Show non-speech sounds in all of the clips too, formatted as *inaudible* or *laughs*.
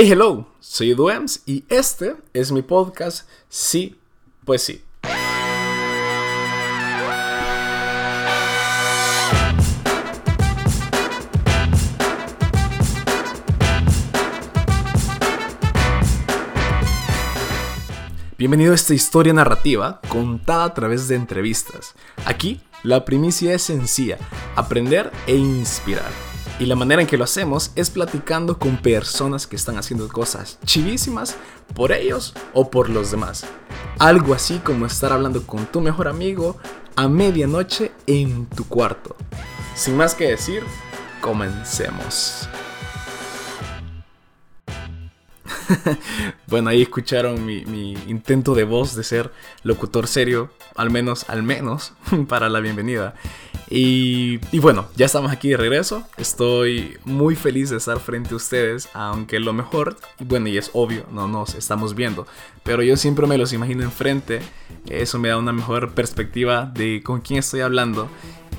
Hey, hello, soy Duems y este es mi podcast Sí, pues sí. Bienvenido a esta historia narrativa contada a través de entrevistas. Aquí, la primicia es sencilla, aprender e inspirar. Y la manera en que lo hacemos es platicando con personas que están haciendo cosas chivísimas por ellos o por los demás. Algo así como estar hablando con tu mejor amigo a medianoche en tu cuarto. Sin más que decir, comencemos. *laughs* bueno, ahí escucharon mi, intento de voz de ser locutor serio, al menos, al menos, *laughs* para la bienvenida. Y, bueno, ya estamos aquí de regreso. Estoy muy feliz de estar frente a ustedes, aunque lo mejor, y bueno, y es obvio, no nos estamos viendo, pero yo siempre me los imagino enfrente. Eso me da una mejor perspectiva de con quién estoy hablando.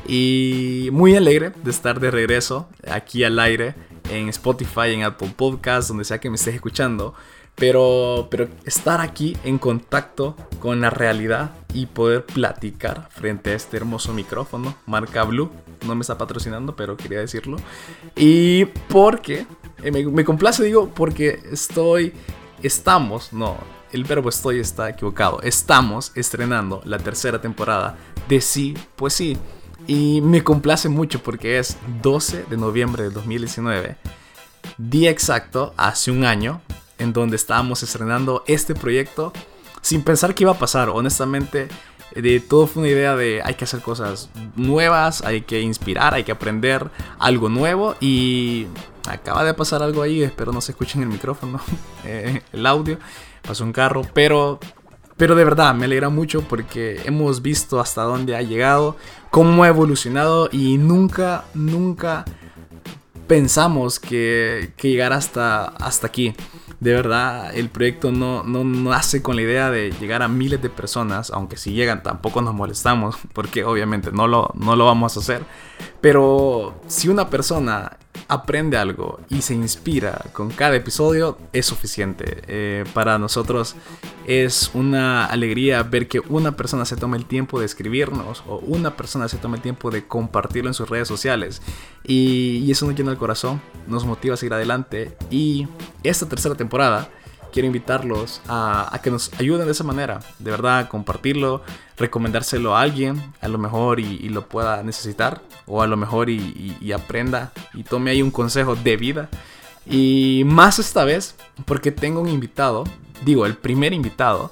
Y muy alegre de estar de regreso aquí al aire en Spotify, en Apple Podcasts, donde sea que me estés escuchando. Pero, pero estar aquí en contacto con la realidad y poder platicar frente a este hermoso micrófono, marca Blue, no me está patrocinando, pero quería decirlo. Y porque, eh, me, me complace, digo, porque estoy, estamos, no, el verbo estoy está equivocado, estamos estrenando la tercera temporada de Sí, pues sí. Y me complace mucho porque es 12 de noviembre de 2019, día exacto, hace un año, en donde estábamos estrenando este proyecto sin pensar qué iba a pasar. Honestamente, de todo fue una idea de hay que hacer cosas nuevas, hay que inspirar, hay que aprender algo nuevo y acaba de pasar algo ahí, espero no se escuchen el micrófono, *laughs* eh, el audio, pasó un carro, pero pero de verdad, me alegra mucho porque hemos visto hasta dónde ha llegado, cómo ha evolucionado y nunca, nunca pensamos que, que llegara hasta, hasta aquí. De verdad, el proyecto no, no, nace con la idea de llegar a miles de personas, aunque si llegan tampoco nos molestamos, *laughs* porque obviamente no lo, no lo vamos a hacer. Pero si una persona aprende algo y se inspira con cada episodio, es suficiente. Eh, para nosotros es una alegría ver que una persona se tome el tiempo de escribirnos o una persona se tome el tiempo de compartirlo en sus redes sociales. Y, y eso nos llena el corazón, nos motiva a seguir adelante. Y esta tercera temporada quiero invitarlos a, que nos ayuden de esa manera. De verdad, compartirlo, recomendárselo a alguien, a lo mejor y, lo pueda necesitar, o a lo mejor y, aprenda y tome ahí un consejo de vida. Y más esta vez, porque tengo un invitado, digo, el primer invitado,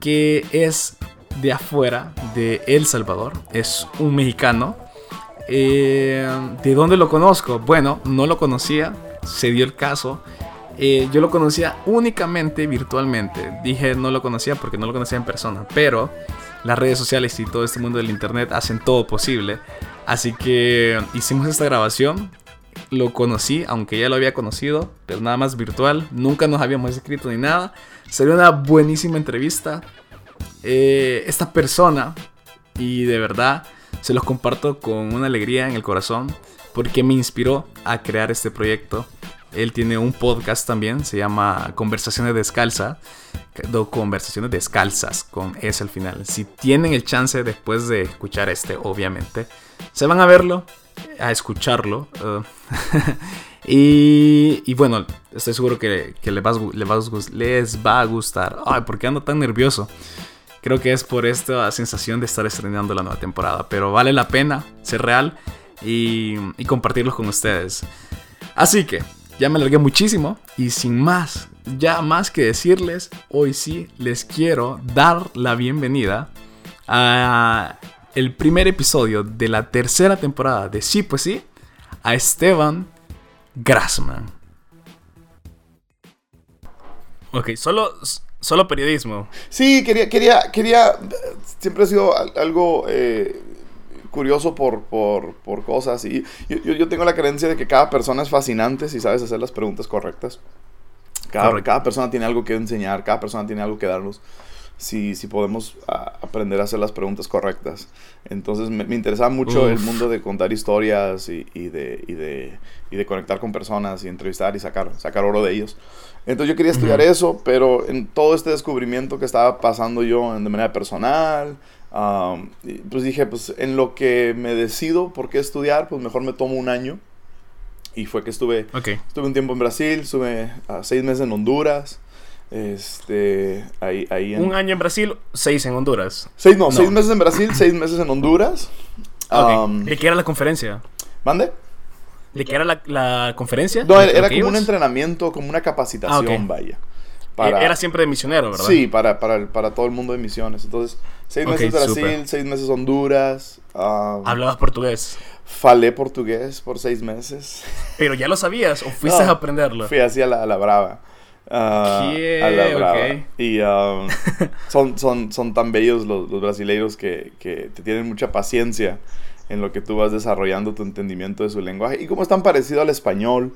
que es de afuera, de El Salvador, es un mexicano. Eh, ¿De dónde lo conozco? Bueno, no lo conocía, se dio el caso eh, yo lo conocía únicamente virtualmente. Dije no lo conocía porque no lo conocía en persona, pero las redes sociales y todo este mundo del internet hacen todo posible. Así que hicimos esta grabación. Lo conocí, aunque ya lo había conocido, pero nada más virtual. Nunca nos habíamos escrito ni nada. Sería una buenísima entrevista. Eh, esta persona, y de verdad se los comparto con una alegría en el corazón, porque me inspiró a crear este proyecto. Él tiene un podcast también, se llama Conversaciones Descalza. Conversaciones Descalzas, con S al final. Si tienen el chance después de escuchar este, obviamente, se van a verlo, a escucharlo. *laughs* Uh, y, bueno, estoy seguro que, les, va, a gustar. Ay, ¿por qué ando tan nervioso? Creo que es por esta sensación de estar estrenando la nueva temporada. Pero vale la pena ser real y, y con ustedes. Así que, ya me alargué muchísimo y sin más, ya más que decirles, hoy sí les quiero dar la bienvenida a el primer episodio de la tercera temporada de Sí pues sí a Esteban Grassman. Ok, solo, solo periodismo. Sí, quería, quería, quería, siempre ha sido algo eh, curioso por, por, por cosas. Y yo, yo, tengo la creencia de que cada persona es fascinante si sabes hacer las preguntas correctas. Cada, cada persona tiene algo que enseñar, cada persona tiene algo que darnos. si, si podemos a- aprender a hacer las preguntas correctas. Entonces me, me interesaba mucho el mundo de contar historias y, y de, y, de, y de conectar con personas y entrevistar y sacar, sacar oro de ellos. Entonces yo quería estudiar eso, pero en todo este descubrimiento que estaba pasando yo en- de manera personal, um, pues dije, pues en lo que me decido por qué estudiar, pues mejor me tomo un año. Y fue que estuve. Estuve un tiempo en Brasil, estuve ah, seis meses en Honduras. Este, ahí, ahí en... Un año en Brasil, seis en Honduras. Seis, no, No. seis meses en Brasil, seis meses en Honduras. Um, ¿De qué era la conferencia? ¿Mande? ¿De qué era la, la conferencia? No, ¿De era, como un entrenamiento, como una capacitación, Ah, vaya. E- Era siempre de misionero, ¿verdad? Sí, para, para, para todo el mundo de misiones. Entonces, seis Ok, meses Brasil, súper. seis meses Honduras. um, Hablabas portugués. falé portugués por seis meses. *laughs* Pero ya lo sabías o fuiste No, a aprenderlo. Fui así a la, a la brava. Ah, ¿Qué? a la brava. Ok. Y um, *laughs* son, son, son tan bellos los, los brasileiros que, que te tienen mucha paciencia en lo que tú vas desarrollando tu entendimiento de su lenguaje. Y como es tan parecido al español.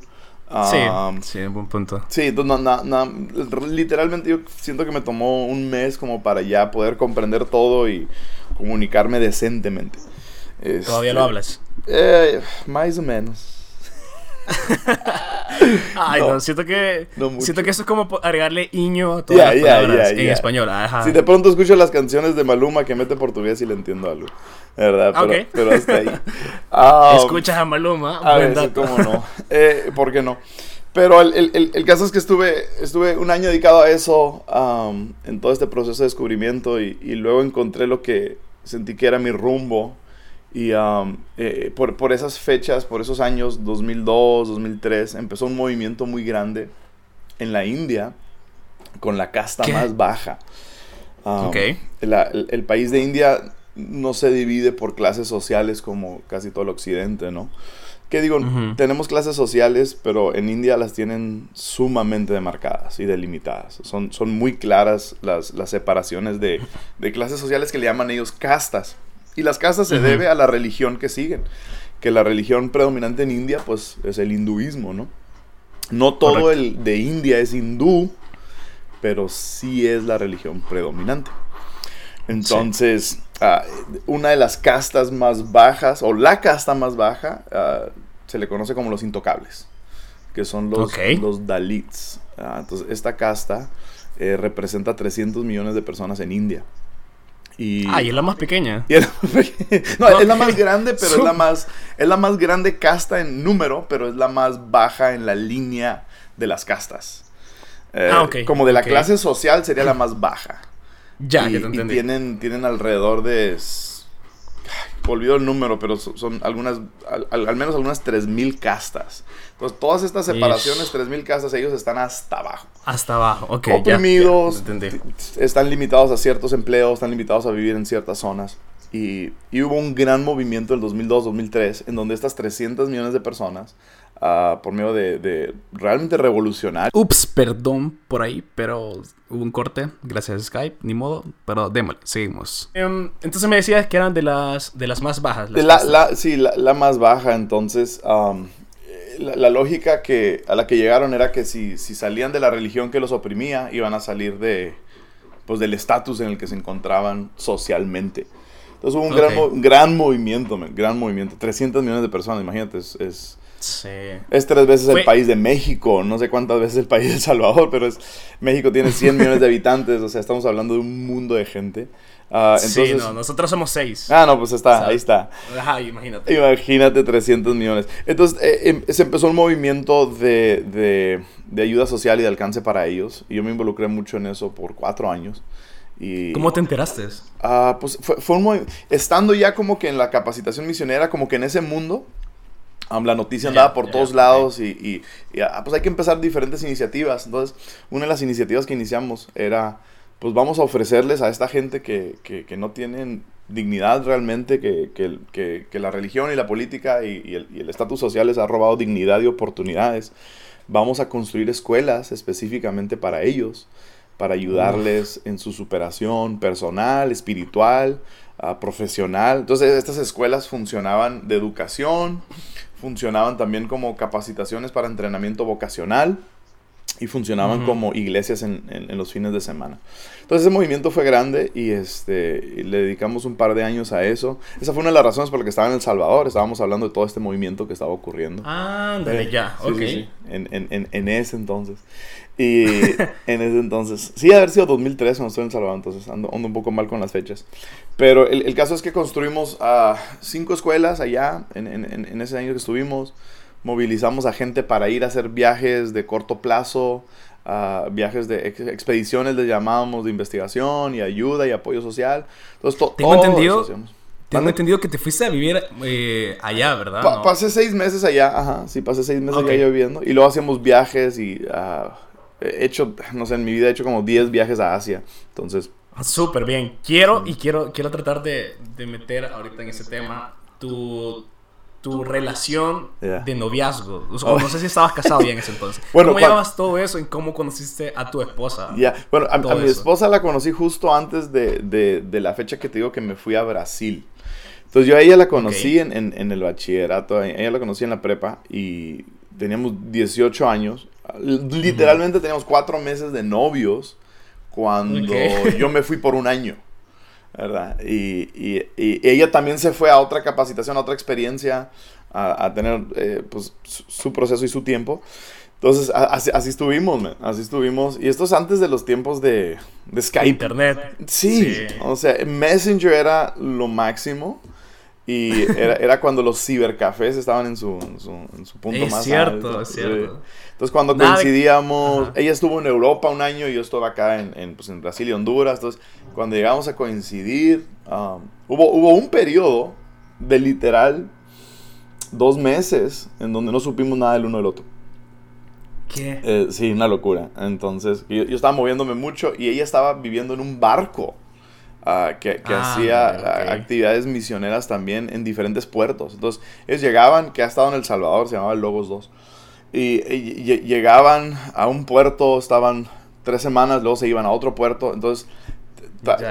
Sí, um, sí, un buen punto. Sí, entonces no, no, no, literalmente yo siento que me tomó un mes como para ya poder comprender todo y comunicarme decentemente. ¿Todavía lo Este, hablas? Eh, más o menos. *laughs* Ay, no. no, siento que No siento que eso es como agregarle iño a todas Ya, las palabras ya, en ya. español. Ajá. Si de pronto escucho las canciones de Maluma que mete portugués y le entiendo algo. De verdad, pero, Ok. pero hasta ahí. *laughs* Ah, Escuchas a Maluma, A dato. cómo no. Eh, ¿Por qué no? Pero el, el- el- el caso es que estuve, estuve un año dedicado a eso, am, en todo este proceso de descubrimiento, y, y luego encontré lo que sentí que era mi rumbo. Y am, eh, por, por esas fechas, por esos años, 2002, 2003, empezó un movimiento muy grande en la India con la casta ¿Qué? más baja. La- el, el país de India no se divide por clases sociales como casi todo el occidente, ¿no? Que digo, tenemos clases sociales, pero en India las tienen sumamente demarcadas y delimitadas. Son, son muy claras las, las separaciones de, de clases sociales que le llaman ellos castas. Y las castas se Ujú. debe a la religión que siguen. Que la religión predominante en India, pues, es el hinduismo, ¿no? No todo Correcto. el de India es hindú, pero sí es la religión predominante. Entonces, ah, una de las castas más bajas, o la casta más baja, ah, se le conoce como los intocables, que son los, los Dalits. Ah, entonces, esta casta eh, representa 300 millones de personas en India. Y, Ah, y es la más pequeña. y es, *laughs* no, es la más grande, pero es la *laughs* más, es la más grande casta en número, pero es la más baja en la línea de las castas. Eh, Ah, ok, Como de la clase social sería la más baja. Ya, y, que te y entendí. tienen, tienen alrededor de... Olvido el número, pero son, algunas, al, al- menos algunas 3.000 castas. Entonces, todas estas separaciones, Ish. 3.000 castas, ellos están hasta abajo. Hasta abajo, ok. ya, Oprimidos, ya, t- están limitados a ciertos empleos, están limitados a vivir en ciertas zonas. Y, y hubo un gran movimiento en el 2002-2003 en donde estas 300 millones de personas, ah, por medio de, de realmente revolucionar, Ups, perdón por ahí, pero hubo un corte, gracias a Skype, ni modo, pero démosle, seguimos. Em, entonces me decías que eran de las, de las más bajas. las La, la- sí, la, la más baja, entonces eh, la, la lógica que, a la que llegaron era que si, si salían de la religión que los oprimía, iban a salir de, pues, del estatus en el que se encontraban socialmente. Entonces hubo un, gran, gran movimiento, man, gran movimiento. 300 millones de personas, imagínate, es, es, Sí. es tres veces Fue- el país de México, no sé cuántas veces el país de El Salvador, pero es, México tiene 100 millones de habitantes, o sea, estamos hablando de un mundo de gente. Ah, sí, entonces, no, nosotros somos seis. Ah, no, pues está, ¿Sabes? ahí está. Ajá, imagínate. Imagínate 300 millones. Entonces, eh, em- se empezó un movimiento de, de- de ayuda social y de alcance para ellos. Y yo me involucré mucho en eso por cuatro años. Y, ¿Cómo te enteraste? Ah, pues fue, fue un Estando ya como que en la capacitación misionera, como que en ese mundo, la noticia andaba por todos lados y, y- y, ah, pues hay que empezar diferentes iniciativas. Entonces, una de las iniciativas que iniciamos era, pues vamos a ofrecerles a esta gente que, que- que no tienen dignidad realmente, que, que- la religión y la política y, y el estatus social les ha robado dignidad y oportunidades. Vamos a construir escuelas específicamente para ellos, para ayudarles en su superación personal, espiritual, ah, profesional. Entonces estas escuelas funcionaban de educación, funcionaban también como capacitaciones para entrenamiento vocacional y funcionaban como iglesias en, en, los fines de semana. Entonces ese movimiento fue grande y este, le dedicamos un par de años a eso. Esa fue una de las razones por las que estaba en El Salvador. Estábamos hablando de todo este movimiento que estaba ocurriendo. Ah, eh, ya, ok. En, en, en, ese entonces. Y *laughs* en ese entonces, sí, haber sido 2003 cuando estoy en Salvador, entonces ando, un poco mal con las fechas. Pero el, el caso es que construimos uh, cinco escuelas allá en, en ese año que estuvimos movilizamos a gente para ir a hacer viajes de corto plazo, viajes de expediciones, les llamábamos, de investigación y ayuda y apoyo social. Entonces, tengo entendido, tengo entendido que te fuiste a vivir eh, allá, ¿verdad? Pasé seis meses allá, ajá, sí, pasé seis meses allá viviendo. Y luego hacíamos viajes y ah, he hecho, no sé, en mi vida he hecho como 10 viajes a Asia. Entonces... Ah, súper bien. Quiero y quiero, quiero tratar de, de meter ahorita en ese tema tu tu relación de noviazgo. O no sé si estabas casado ya en ese entonces. *laughs* bueno, ¿Cómo llevabas todo eso y cómo conociste a tu esposa? Ya, bueno, a, mi esposa la conocí justo antes de, de, la fecha que te digo que me fui a Brasil. Entonces yo a ella la conocí en, en, el bachillerato, ella la conocí en la prepa y teníamos 18 años. Literalmente teníamos cuatro meses de novios cuando *laughs* yo me fui por un año. ¿verdad? Y, y, y, ella también se fue a otra capacitación, a otra experiencia, a, a tener eh, pues, su, proceso y su tiempo. Entonces, así, así estuvimos, así estuvimos. Y esto es antes de los tiempos de, de Skype. Internet. Sí, o sea, Messenger era lo máximo. Y era, era, cuando los cibercafés estaban en su, en su, en su punto es más cierto, alto. Es cierto, Entonces cuando coincidíamos, ella estuvo en Europa un año y yo estuve acá en, en, pues, en Brasil y Honduras. Entonces cuando llegamos a coincidir, um, hubo, hubo un periodo de literal dos meses en donde no supimos nada del uno del otro. ¿Qué? Eh, sí, una locura. Entonces yo, yo estaba moviéndome mucho y ella estaba viviendo en un barco que, ah, hacía actividades misioneras también en diferentes puertos. Entonces, ellos llegaban, que ha estado en El Salvador, se llamaba Logos 2, y, llegaban a un puerto, estaban tres semanas, luego se iban a otro puerto, entonces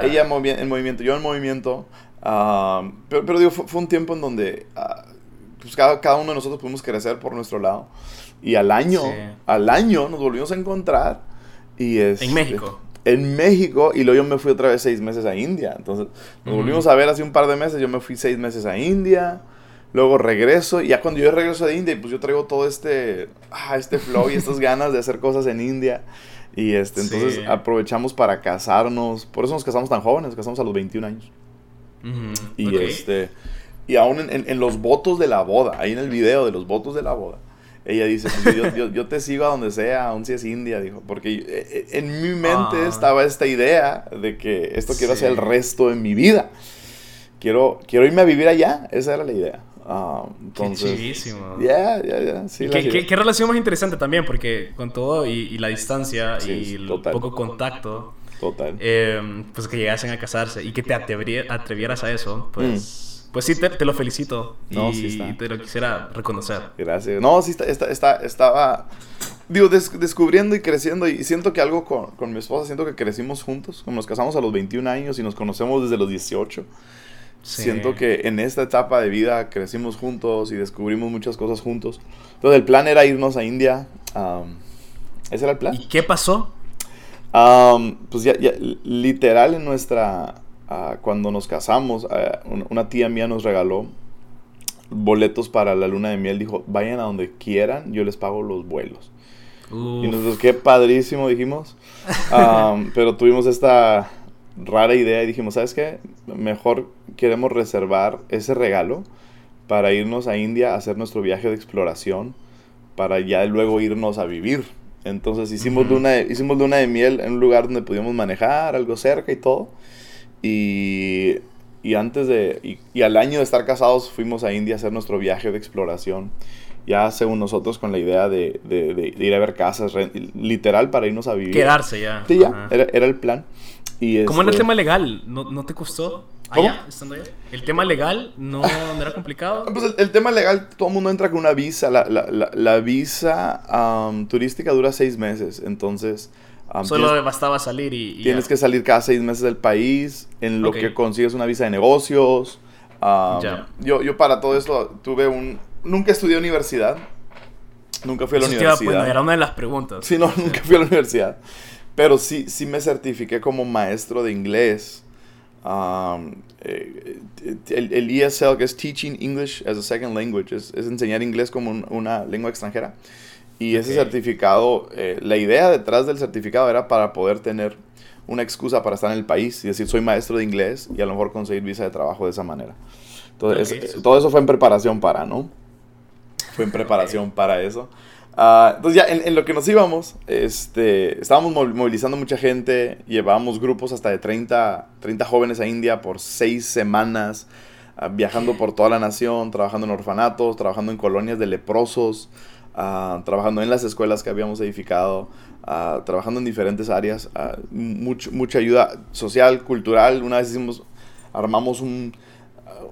ella en, movimiento, yo en movimiento, ah, pero, digo, fue, un tiempo en donde ah, pues cada, cada, uno de nosotros pudimos crecer por nuestro lado, y al año, al año nos volvimos a encontrar. Y es, en México en México y luego yo me fui otra vez seis meses a India. Entonces nos volvimos a ver hace un par de meses, yo me fui seis meses a India, luego regreso y ya cuando yo regreso de India, pues yo traigo todo este, ah, este flow y *laughs* estas ganas de hacer cosas en India. Y este, entonces aprovechamos para casarnos, por eso nos casamos tan jóvenes, nos casamos a los 21 años. Y este, y aún en, en los votos de la boda, ahí en el video de los votos de la boda, ella dice, pues, yo, yo, te sigo a donde sea, aún si es India, dijo, porque eh, eh, en mi mente ah. estaba esta idea de que esto quiero hacer el resto de mi vida. Quiero, quiero irme a vivir allá, esa era la idea. Uh, entonces, qué ya. ¿Qué, qué, relación más interesante también, porque con todo y, la distancia y el poco contacto, total. Eh, pues que llegasen a casarse y que te atrevieras a eso, pues... Mm. Pues sí, te, lo felicito. No, y, sí está. te lo quisiera reconocer. Gracias. No, sí, está, está, estaba, digo, descubriendo y creciendo. Y siento que algo con, con, mi esposa, siento que crecimos juntos. Como nos casamos a los 21 años y nos conocemos desde los 18. Siento que en esta etapa de vida crecimos juntos y descubrimos muchas cosas juntos. Entonces, el plan era irnos a India. ese era el plan. ¿Y qué pasó? pues ya, ya, literal en nuestra Cuando nos casamos, una tía mía nos regaló boletos para la luna de miel. Dijo, vayan a donde quieran, yo les pago los vuelos. Y nosotros, qué padrísimo, dijimos. *laughs* pero tuvimos esta rara idea y dijimos, ¿sabes qué? Mejor queremos reservar ese regalo para irnos a India a hacer nuestro viaje de exploración, para ya luego irnos a vivir. Entonces hicimos, luna, hicimos luna de miel en un lugar donde pudimos manejar, algo cerca y todo. Y, y antes de, y, al año de estar casados fuimos a India a hacer nuestro viaje de exploración. Ya según nosotros con la idea de, de, de, ir a ver casas, literal para irnos a vivir. Quedarse ya. Sí, ya, era, era, el plan. Y ¿Cómo en el este tema legal? ¿No, no te costó? Allá, estando allá. ¿El tema legal no, no era complicado? *laughs* Pues el, tema legal, todo el mundo entra con una visa. La, la, la, la visa turística dura seis meses. Entonces, Solo bastaba salir y, tienes que salir cada seis meses del país, en lo que consigues una visa de negocios. yo, yo para todo esto tuve un... Nunca estudié universidad. Nunca fui a la Eso te iba- universidad. bueno, era una de las preguntas. Sí, no, nunca fui a la universidad. Pero sí, sí me certifiqué como maestro de inglés. Um, el, el ESL, que es Teaching English as a Second Language, es, es enseñar inglés como un- una lengua extranjera. Y ese certificado, eh, la idea detrás del certificado era para poder tener una excusa para estar en el país y decir soy maestro de inglés y a lo mejor conseguir visa de trabajo de esa manera. Entonces, eh, todo eso fue en preparación para, ¿no? Fue en preparación para eso. Ah, entonces ya en, en lo que nos íbamos, este, estábamos mov- movilizando mucha gente, llevábamos grupos hasta de 30, 30 jóvenes a India por seis semanas, ah, viajando por toda la nación, trabajando en orfanatos, trabajando en colonias de leprosos, ah, trabajando en las escuelas que habíamos edificado, ah, trabajando en diferentes áreas, ah, much- mucha ayuda social, cultural. Una vez hicimos, armamos un,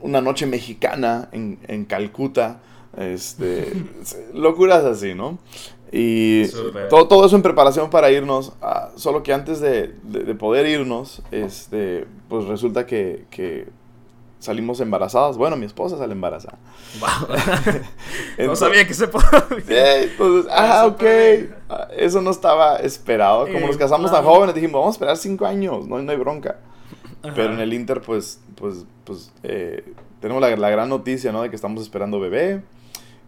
una noche mexicana en, en Calcuta. Este, *laughs* locuras así, ¿no? Y todo, todo eso en preparación para irnos. solo que antes de, de- de poder irnos, este, pues resulta que, que salimos embarazadas. Bueno, mi esposa sale embarazada. Wow. *laughs* no sabía que se podía. Eh, entonces, ah, ok. Ah, Eso no estaba esperado. Como nos casamos tan jóvenes, dijimos, vamos a esperar cinco años, no, no hay bronca. Ajá. Pero en el Inter, pues, pues, pues, eh, tenemos la, la gran noticia, ¿no? De que estamos esperando bebé.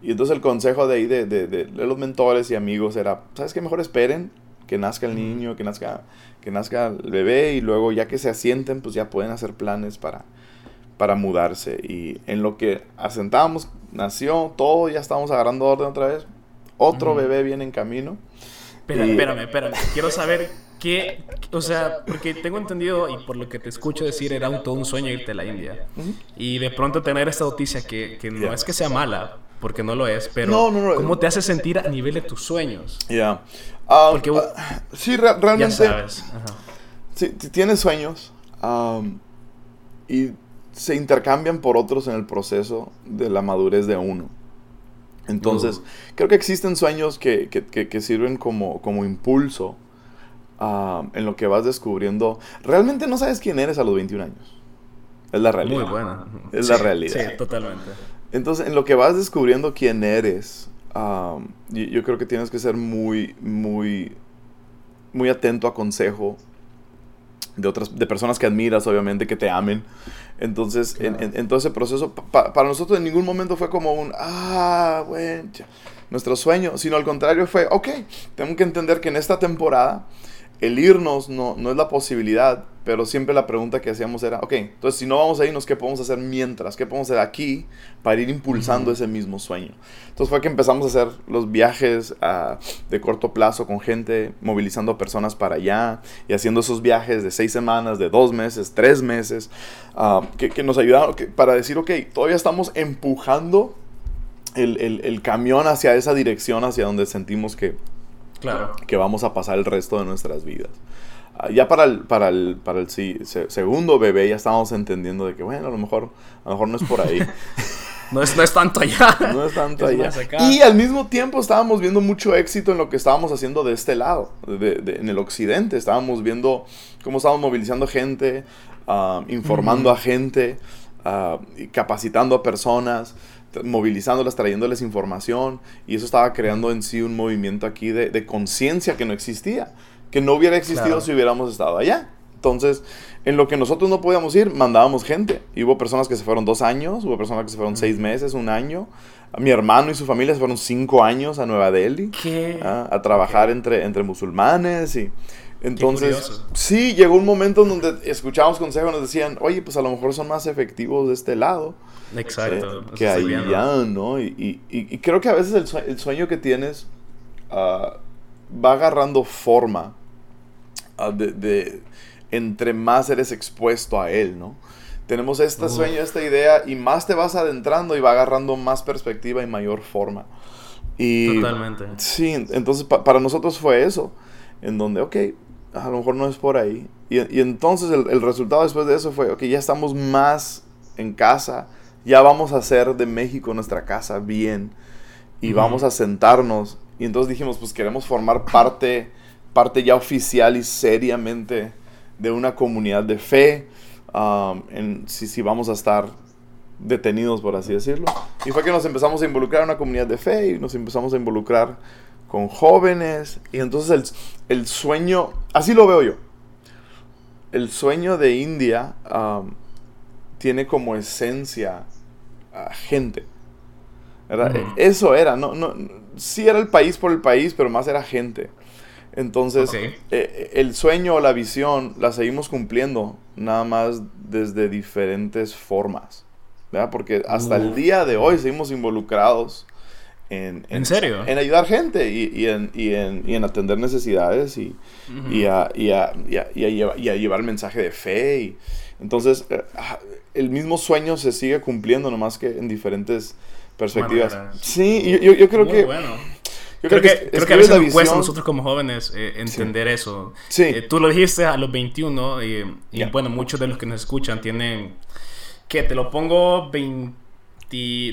Y entonces el consejo de ahí de, de, de- de los mentores y amigos era, ¿sabes qué? Mejor esperen que nazca el niño, que nazca, que nazca el bebé y luego ya que se asienten, pues ya pueden hacer planes para, para mudarse. Y en lo que asentamos, nació, todo, ya estamos agarrando orden otra vez. Otro bebé viene en camino. Y- espérame, espérame. Quiero saber qué. O sea, porque tengo entendido y por lo que te escucho decir, era un, todo un sueño irte a la India. Y de pronto tener esta noticia que, que no Yeah. es que sea mala, porque no lo es, pero No, no, no. ¿cómo te hace sentir a nivel de tus sueños? Ya. Ah, Porque- ah, sí, re- Ya realmente. sabes. Ajá. Sí, tienes sueños y se intercambian por otros en el proceso de la madurez de uno. Entonces, Uh. creo que existen sueños que, que- que- que sirven como, como impulso am, en lo que vas descubriendo. Realmente no sabes quién eres a los 21 años. Es la realidad. Muy buena. Es Sí, la realidad. Sí, totalmente. Entonces, en lo que vas descubriendo quién eres, yo, yo creo que tienes que ser muy, muy, muy atento a consejo de otras, de personas que admiras, obviamente, que te amen. Entonces, en, Claro. en- en todo ese proceso, pa- pa- para nosotros en ningún momento fue como un, ah, bueno, ya", nuestro sueño, sino al contrario fue, ok, tengo que entender que en esta temporada el irnos no, no es la posibilidad, pero siempre la pregunta que hacíamos era, ok, entonces si no vamos a irnos, ¿qué podemos hacer mientras? ¿Qué podemos hacer aquí para ir impulsando ese mismo sueño? Entonces fue que empezamos a hacer los viajes ah, de corto plazo con gente, movilizando a personas para allá y haciendo esos viajes de seis semanas, de dos meses, tres meses, ah, que, que nos ayudaron que- para decir, ok, todavía estamos empujando el, el- el camión hacia esa dirección, hacia donde sentimos que, Claro. que vamos a pasar el resto de nuestras vidas. Ah, ya para el, para el, para el se- segundo bebé ya estábamos entendiendo de que, bueno, a lo mejor, a lo mejor no es por ahí. *laughs* No es, no es tanto allá. no es tanto Es allá. Y al mismo tiempo estábamos viendo mucho éxito en lo que estábamos haciendo de este lado, de- de- en el occidente. Estábamos viendo cómo estábamos movilizando gente, ah, informando a gente, ah, capacitando a personas, movilizándolas, trayéndoles información. Y eso estaba creando en sí un movimiento aquí de, de conciencia que no existía, que no hubiera existido Claro. si hubiéramos estado allá. Entonces, en lo que nosotros no podíamos ir, mandábamos gente. Y hubo personas que se fueron dos años, hubo personas que se fueron seis meses, un año. Mi hermano y su familia se fueron cinco años a Nueva Delhi ¿Qué? ah, a trabajar entre, entre musulmanes. Y entonces, sí, llegó un momento en donde escuchábamos consejos y nos decían, oye, pues a lo mejor son más efectivos de este lado Exacto. eh, que viendo. allá, ¿no? Y, y- y- creo que a veces el, sue- el sueño que tienes ah, va agarrando forma ah, de, de- entre más eres expuesto a él, ¿no? Tenemos este Uf. sueño, esta idea, y más te vas adentrando y va agarrando más perspectiva y mayor forma. Y, Totalmente. Sí, entonces pa- para nosotros fue eso, en donde, ok, a lo mejor no es por ahí. Y, y entonces el, el resultado después de eso fue, ok, ya estamos más en casa, ya vamos a hacer de México nuestra casa bien y vamos a sentarnos. Y entonces dijimos, pues queremos formar parte, parte ya oficial y seriamente de una comunidad de fe. um, en, si, si vamos a estar detenidos, por así decirlo. Y fue que nos empezamos a involucrar en una comunidad de fe y nos empezamos a involucrar con jóvenes. Y entonces el, el sueño, así lo veo yo. El sueño de India um, tiene como esencia a gente. ¿verdad? Eso era, no, no, sí era el país por el país, pero más era gente. Entonces, eh, el sueño o la visión la seguimos cumpliendo, nada más desde diferentes formas. ¿verdad? Porque hasta el día de hoy seguimos involucrados en, ¿En serio? en ayudar gente y, y en, y, en, y en atender necesidades y, a, llevar el mensaje de fe. Y, entonces, eh, ah, el mismo sueño se sigue cumpliendo, nomás que en diferentes perspectivas. Maneras. Sí, yo, yo, yo creo Muy que... bueno. Yo Creo, que, es- creo que a veces nos cuesta a nosotros como jóvenes eh, entender eso. Sí. Eh, tú lo dijiste a los 21 y, y Ya. bueno, muchos de los que nos escuchan tienen, que te lo pongo 20,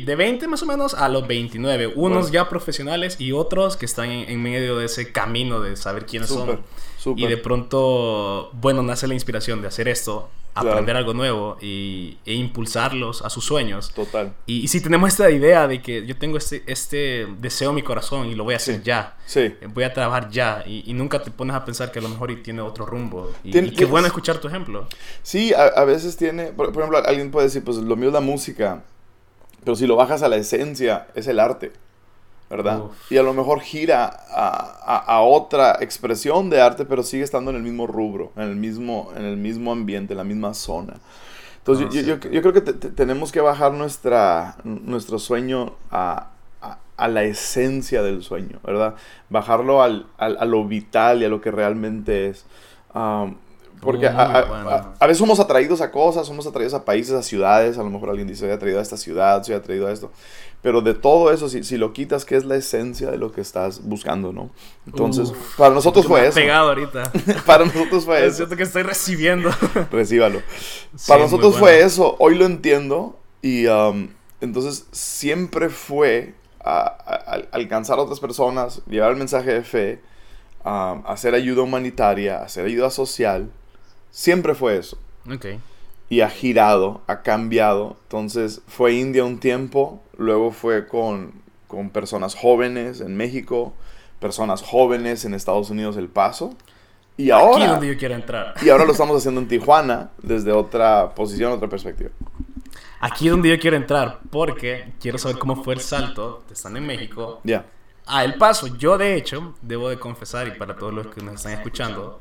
de 20 más o menos a los 29. Unos Bueno. ya profesionales y otros que están en, en medio de ese camino de saber quiénes Súper, son. súper. Y de pronto, bueno, nace la inspiración de hacer esto, Claro. aprender algo nuevo y, e impulsarlos a sus sueños. Total. Y, y si tenemos esta idea de que yo tengo este, este deseo en mi corazón y lo voy a hacer Sí. ya, Sí. eh, voy a trabajar ya, y, y nunca te pones a pensar que a lo mejor y tiene otro rumbo. Y, Tien- y qué bueno escuchar tu ejemplo. Sí, a, a veces tiene, por, por ejemplo, alguien puede decir, pues lo mío es la música, pero si lo bajas a la esencia, es el arte, ¿verdad? Uf. Y a lo mejor gira a, a- a otra expresión de arte, pero sigue estando en el mismo rubro, en el mismo, en el mismo ambiente, en la misma zona. Entonces, Ah, yo, sí. yo- yo creo que te- te- tenemos que bajar nuestra, nuestro sueño a, a- la esencia del sueño, ¿verdad? Bajarlo al, al- a lo vital y a lo que realmente es. Um, porque a, a- a- veces somos atraídos a cosas, somos atraídos a países, a ciudades, a lo mejor alguien dice, soy atraído a esta ciudad, soy atraído a esto. Pero de todo eso, si, si lo quitas, ¿qué es la esencia de lo que estás buscando, no? Entonces, Uf. para nosotros me fue eso. pegado ahorita. *laughs* Para nosotros fue es eso. cierto que estoy recibiendo. *laughs* Recíbalo. Sí, Para nosotros bueno. fue eso, hoy lo entiendo y um, entonces siempre fue a- alcanzar a otras personas, llevar el mensaje de fe, um, hacer ayuda humanitaria, hacer ayuda social, siempre fue eso. Ok. Y ha girado, ha cambiado. Entonces fue India un tiempo, luego fue con, con personas jóvenes en México, personas jóvenes en Estados Unidos El Paso. Y Aquí ahora, donde yo quiero entrar. y ahora lo estamos haciendo en Tijuana desde otra posición, otra perspectiva. Aquí es donde yo quiero entrar, porque quiero saber cómo fue el salto estar en México Ya. a El Paso. Yo, de hecho, debo de confesar, y para todos los que nos están escuchando,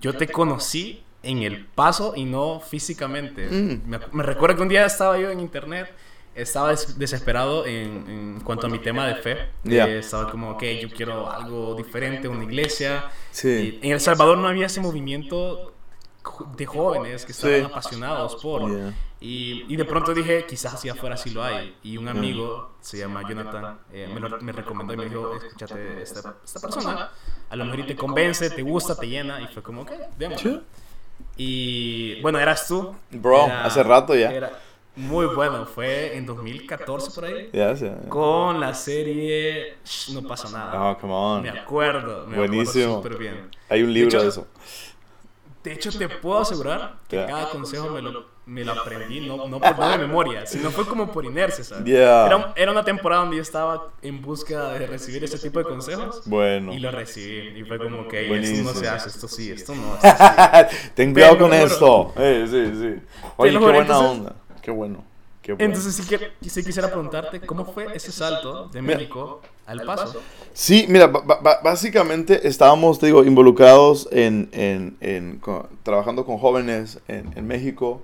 yo te conocí en El Paso y no físicamente. Mm. Me, me recuerdo que un día estaba yo en internet, estaba des- desesperado en, en cuanto a mi tema de fe. Ya. Eh, estaba como, ok, yo quiero algo diferente, una iglesia. Sí. Y en El Salvador no había ese movimiento de jóvenes que estaban Sí. apasionados por. Yeah. Y, y de pronto dije, quizás hacia afuera sí lo hay. Y un amigo, se llama Jonathan, eh, me, lo- me recomendó y me dijo, escúchate esta, esta persona, a lo mejor y te convence, te gusta, te llena. Y fue como, ok, démosle. Sí. Y bueno, eras tú. Bro, hace rato ya. era muy bueno, fue en 2014 por ahí. Ya, sí. Con la serie Shh, No pasa nada. Oh, come on. Me acuerdo, me Buenísimo. acuerdo súper bien. Hay un libro hecho, de eso. De hecho, te puedo asegurar que Ya. cada consejo me lo, me lo aprendí, no, no *laughs* por no de memoria, sino fue como por inercia, ¿sabes? Yeah. Era, era una temporada donde yo estaba en búsqueda de recibir ese tipo de consejos. Bueno. Y lo recibí. Y fue como que esto Buenísimo. no se hace, esto sí, esto no. *laughs* Esto sí. Ten cuidado con juro. esto. Eh, sí, sí. Oye, qué buena entonces- onda. Qué bueno. Qué bueno. Entonces sí, que, sí quisiera preguntarte cómo fue ese salto de México al paso. Sí, mira, ba- ba- básicamente estábamos, te digo, involucrados en, en, en co- trabajando con jóvenes en, en México.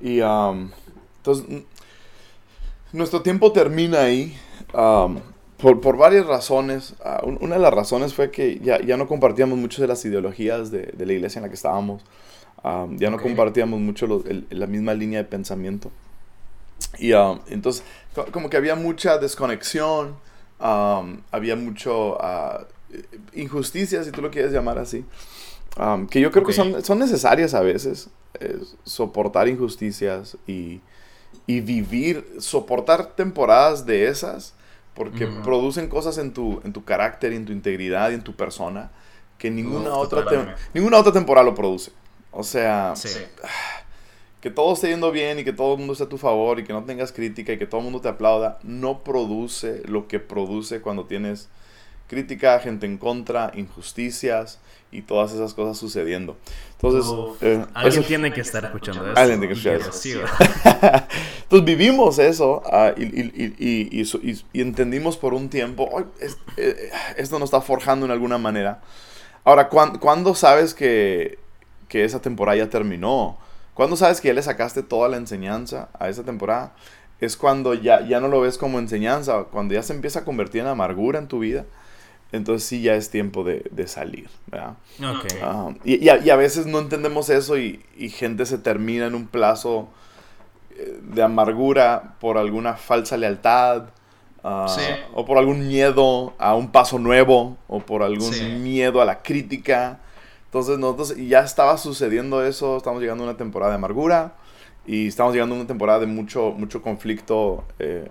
Y um, entonces, nuestro tiempo termina ahí um, por, por varias razones. Ah, un- una de las razones fue que ya, ya no compartíamos muchas de las ideologías de, de la iglesia en la que estábamos. Um, ya no compartíamos mucho lo- el- la misma línea de pensamiento. Y um, entonces, co- como que había mucha desconexión, um, había mucho ah, injusticia, si tú lo quieres llamar así, um, que yo creo que son, son necesarias a veces, es soportar injusticias y, y vivir, soportar temporadas de esas, porque producen cosas en tu, en tu carácter, en tu integridad y en tu persona que ninguna, otra, tem- ninguna otra temporada lo produce. O sea, Sí. *sighs* que todo esté yendo bien y que todo el mundo esté a tu favor y que no tengas crítica y que todo el mundo te aplauda, no produce lo que produce cuando tienes crítica, gente en contra, injusticias y todas esas cosas sucediendo. Entonces, eh, alguien tiene que estar escuchando eso. Alguien tiene que escuchar eso. *laughs* Entonces vivimos eso ah, y, entendimos por un tiempo, eh, esto nos está forjando en alguna manera. Ahora, ¿cuándo, sabes que, que esa temporada ya terminó? ¿Cuándo sabes que ya le sacaste toda la enseñanza a esa temporada? Es cuando ya, ya no lo ves como enseñanza, cuando ya se empieza a convertir en amargura en tu vida entonces sí ya es tiempo de, salir, ¿verdad? Ah, y, a, veces no entendemos eso y, gente se termina en un plazo eh, de amargura por alguna falsa lealtad. Ah, o por algún miedo a un paso nuevo, o por algún miedo a la crítica. Entonces nosotros ya estaba sucediendo eso, estamos llegando a una temporada de amargura y estamos llegando a una temporada de mucho, mucho conflicto eh,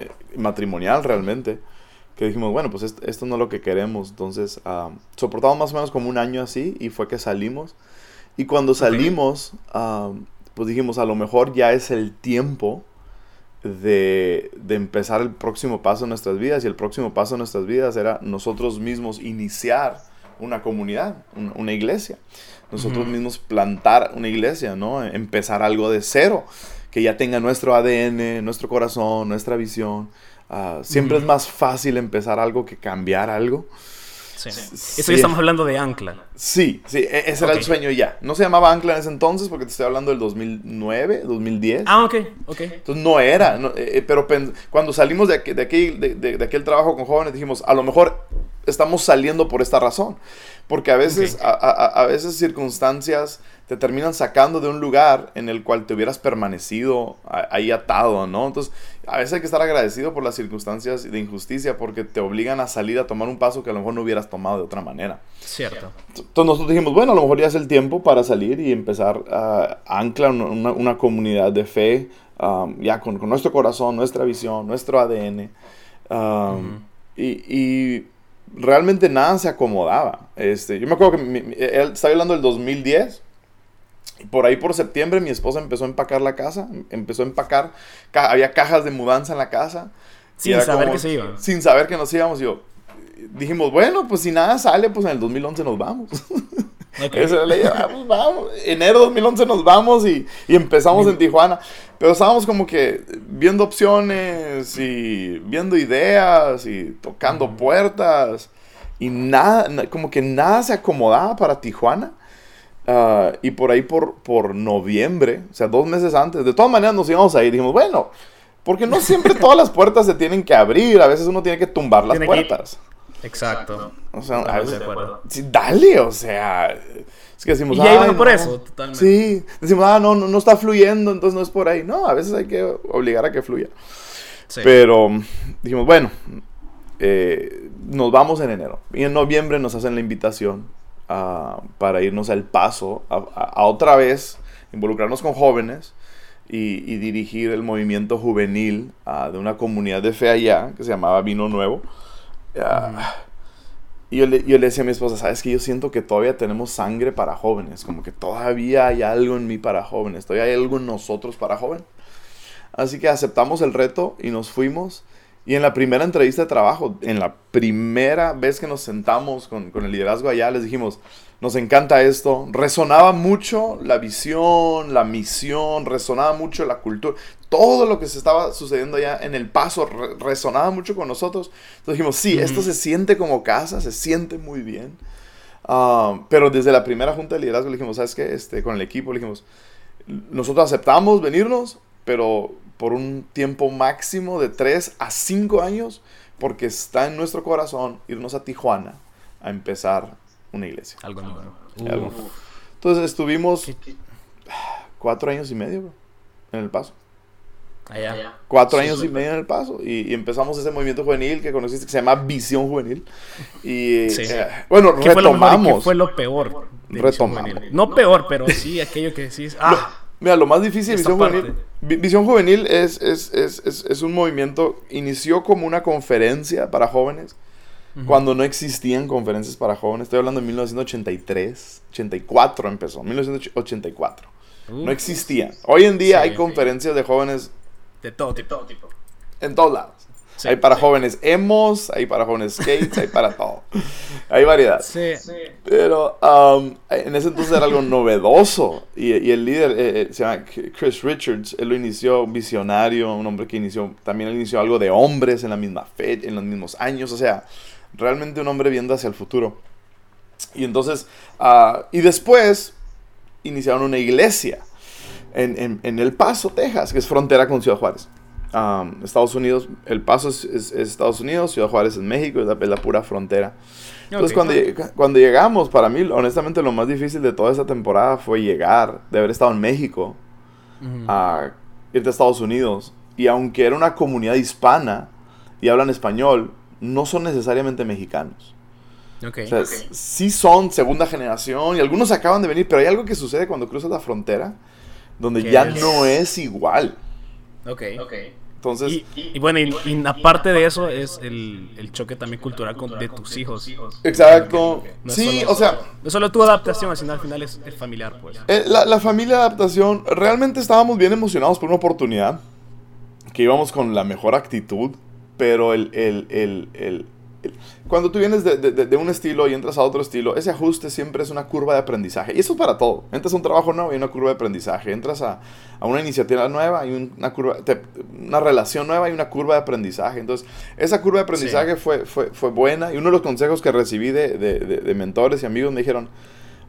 eh, matrimonial realmente que dijimos, bueno, pues esto, no es lo que queremos. Entonces, uh, soportamos más o menos como un año así y fue que salimos. Y cuando salimos, pues dijimos, a lo mejor ya es el tiempo de, de, empezar el próximo paso en nuestras vidas. Y el próximo paso en nuestras vidas era nosotros mismos iniciar una comunidad, una, iglesia. Nosotros mismos plantar una iglesia, ¿no? Empezar algo de cero, que ya tenga nuestro ADN, nuestro corazón, nuestra visión. Ah, siempre es más fácil empezar algo que cambiar algo. Sí. Eso ya estamos hablando de Ancla. Sí, sí, e-, ese era el sueño ya. No se llamaba Ancla en ese entonces porque te estoy hablando del 2009, 2010. Ah, ok, ok. Entonces no era, eh, eh, pero cuando salimos de, de, aquel, de, de, aquel trabajo con jóvenes dijimos, a lo mejor estamos saliendo por esta razón. Porque a veces, a, a, a veces circunstancias te terminan sacando de un lugar en el cual te hubieras permanecido ahí atado, ¿no? Entonces, a veces hay que estar agradecido por las circunstancias de injusticia porque te obligan a salir a tomar un paso que a lo mejor no hubieras tomado de otra manera. Cierto. Entonces nosotros dijimos, bueno, a lo mejor ya es el tiempo para salir y empezar a anclar una, comunidad de fe, um, ya con, nuestro corazón, nuestra visión, nuestro ADN. Um, y, realmente nada se acomodaba. Este, yo me acuerdo que él estaba hablando del 2010 por ahí por septiembre mi esposa empezó a empacar la casa, empezó a empacar, había cajas de mudanza en la casa. Sin saber que se iba. Sin saber que nos íbamos, yo dijimos, bueno, pues si nada sale, pues en el 2011 nos vamos. *laughs* Esa era pues vamos. Enero 2011 nos vamos y, y empezamos en Tijuana. Pero estábamos como que viendo opciones y viendo ideas y tocando puertas. Y nada, como que nada se acomodaba para Tijuana. Ah, y por ahí por, por noviembre, o sea, dos meses antes, de todas maneras nos íbamos a ir. Dijimos, bueno, porque no siempre *laughs* todas las puertas se tienen que abrir, a veces uno tiene que tumbar las puertas. Exacto. O sea, a veces, sí, dale, o sea, es que decimos, y ahí por eso, totalmente. Sí, decimos, ah, no, no, no, está fluyendo, entonces no es por ahí. No, a veces hay que obligar a que fluya. Pero dijimos, bueno, eh, nos vamos en enero. Y en noviembre nos hacen la invitación para irnos al paso, a, otra vez involucrarnos con jóvenes y, dirigir el movimiento juvenil de una comunidad de fe allá que se llamaba Vino Nuevo. Y yo le, yo le, decía a mi esposa, sabes que yo siento que todavía tenemos sangre para jóvenes, como que todavía hay algo en mí para jóvenes, todavía hay algo en nosotros para jóvenes. Así que aceptamos el reto y nos fuimos. Y en la primera entrevista de trabajo, en la primera vez que nos sentamos con, con, el liderazgo allá, les dijimos, nos encanta esto. Resonaba mucho la visión, la misión, resonaba mucho la cultura. Todo lo que se estaba sucediendo allá en el paso resonaba mucho con nosotros. Entonces dijimos, sí, esto se siente como casa, se siente muy bien. Ah, pero desde la primera junta de liderazgo le dijimos, ¿sabes qué? Este, con el equipo le dijimos, nosotros aceptamos venirnos, pero por un tiempo máximo de 3 a 5 años, porque está en nuestro corazón irnos a Tijuana a empezar una iglesia. Algo nuevo. Entonces estuvimos cuatro años y medio en el paso. Allá. Cuatro años y medio en el paso. Y, empezamos ese movimiento juvenil que conociste que se llama Visión Juvenil. Y eh, bueno, retomamos. ¿Qué fue lo peor? retomamos. No peor, pero sí aquello que decís. Ah, Mira, lo más difícil de Visión Juvenil. Visión Juvenil es, es, es, es, un movimiento. Inició como una conferencia para jóvenes. Cuando no existían conferencias para jóvenes. Estoy hablando de 1983. 84 empezó. 1984. no existían. Hoy en día hay conferencias de jóvenes de todo tipo. En todos lados. Hay para jóvenes emos, hay para jóvenes skates, hay para todo. Hay variedad. Sí. Pero um, en ese entonces era algo novedoso. Y, el líder eh, eh, se llama Chris Richards. Él lo inició, un visionario, un hombre que inició, también inició algo de hombres en la misma fe, en los mismos años. O sea, realmente un hombre viendo hacia el futuro. Y entonces, uh, y después iniciaron una iglesia en, en, El Paso, Texas, que es frontera con Ciudad Juárez. Estados Unidos, El Paso es, Estados Unidos, Ciudad Juárez es México, es la, pura frontera. Entonces, cuando, cuando llegamos, para mí, honestamente, lo más difícil de toda esa temporada fue llegar, de haber estado en México, a irte a Estados Unidos. Y aunque era una comunidad hispana y hablan español, no son necesariamente mexicanos. Okay, o sea, sí son segunda generación y algunos acaban de venir, pero hay algo que sucede cuando cruzas la frontera donde ya no es igual. Ok. okay. Entonces, y, bueno, y, aparte de eso es el, el choque también cultural con, de tus hijos. Exacto. sí, o sea... No solo tu adaptación, sino al final es, familiar, pues. Eh, la, la familia de adaptación, realmente estábamos bien emocionados por una oportunidad, que íbamos con la mejor actitud, pero el, el, el, el cuando tú vienes de, un estilo y entras a otro estilo, ese ajuste siempre es una curva de aprendizaje. Y eso es para todo. Entras a un trabajo nuevo y una curva de aprendizaje. Entras a, una iniciativa nueva y una, curva, una relación nueva y una curva de aprendizaje. Entonces, esa curva de aprendizaje fue, fue, fue, buena. Y uno de los consejos que recibí de, mentores y amigos me dijeron,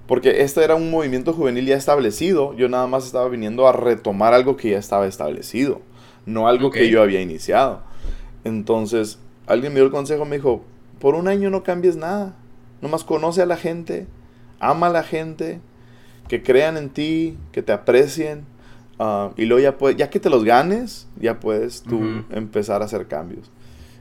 porque este era un movimiento juvenil ya establecido, yo nada más estaba viniendo a retomar algo que ya estaba establecido, no algo que yo había iniciado. Entonces, alguien me dio el consejo, me dijo, por un año no cambies nada. Nomás conoce a la gente, ama a la gente, que crean en ti, que te aprecien. Ah, y luego ya, puedes, ya que te los ganes, ya puedes tú empezar a hacer cambios.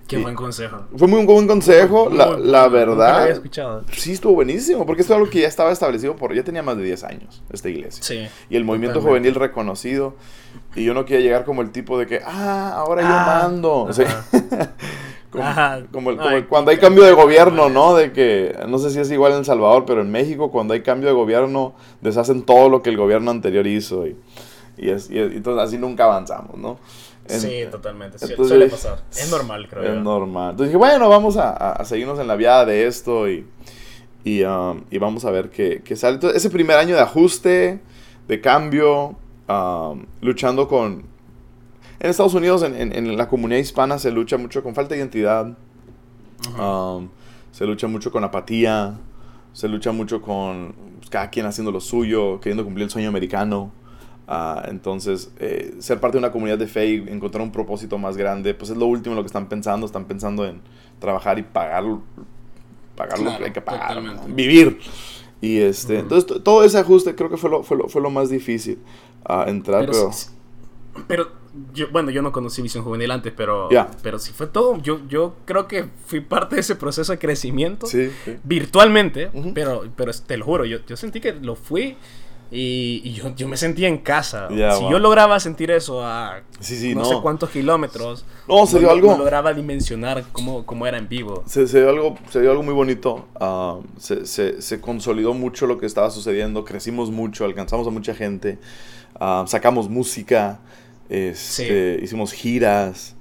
Qué buen consejo. Fue muy un buen consejo, la, la, verdad. había escuchado. Sí, estuvo buenísimo, porque esto es algo que ya estaba establecido por, ya tenía más de 10 años, esta iglesia. Sí. Y el movimiento juvenil reconocido. Y yo no quería llegar como el tipo de que, ah, ahora yo ah, mando. Como, cuando hay cambio de gobierno, ¿no? De que, no sé si es igual en El Salvador, pero en México cuando hay cambio de gobierno deshacen todo lo que el gobierno anterior hizo y, y, es, y, entonces así nunca avanzamos, ¿no? sí, totalmente. suele pasar. Es normal, creo. Es normal. Entonces dije, bueno, vamos a, a, seguirnos en la viada de esto y, y, um, y vamos a ver qué, qué, sale. Entonces, ese primer año de ajuste, de cambio, um, luchando con, en Estados Unidos, en, en, la comunidad hispana, se lucha mucho con falta de identidad. Um, se lucha mucho con apatía. Se lucha mucho con pues, cada quien haciendo lo suyo, queriendo cumplir el sueño americano. Uh, entonces, eh, ser parte de una comunidad de fe y encontrar un propósito más grande, pues es lo último en lo que están pensando. Están pensando en trabajar y pagar, pagar lo que hay que pagar, vivir. Y este, entonces todo ese ajuste creo que fue lo, fue lo, fue lo más difícil a uh, entrar, pero, pero yo, bueno, yo no conocí Visión Juvenil antes, pero, pero sí fue todo. Yo, yo creo que fui parte de ese proceso de crecimiento virtualmente, pero, pero te lo juro, yo, yo sentí que lo fui y, yo, yo, me sentía en casa. si yo lograba sentir eso a no, sé cuántos kilómetros, no, se dio algo. lograba dimensionar cómo, cómo, era en vivo. Se, se, dio algo, se dio algo muy bonito. Ah, se, se, se, consolidó mucho lo que estaba sucediendo. Crecimos mucho, alcanzamos a mucha gente. Ah, sacamos música. Este, hicimos giras.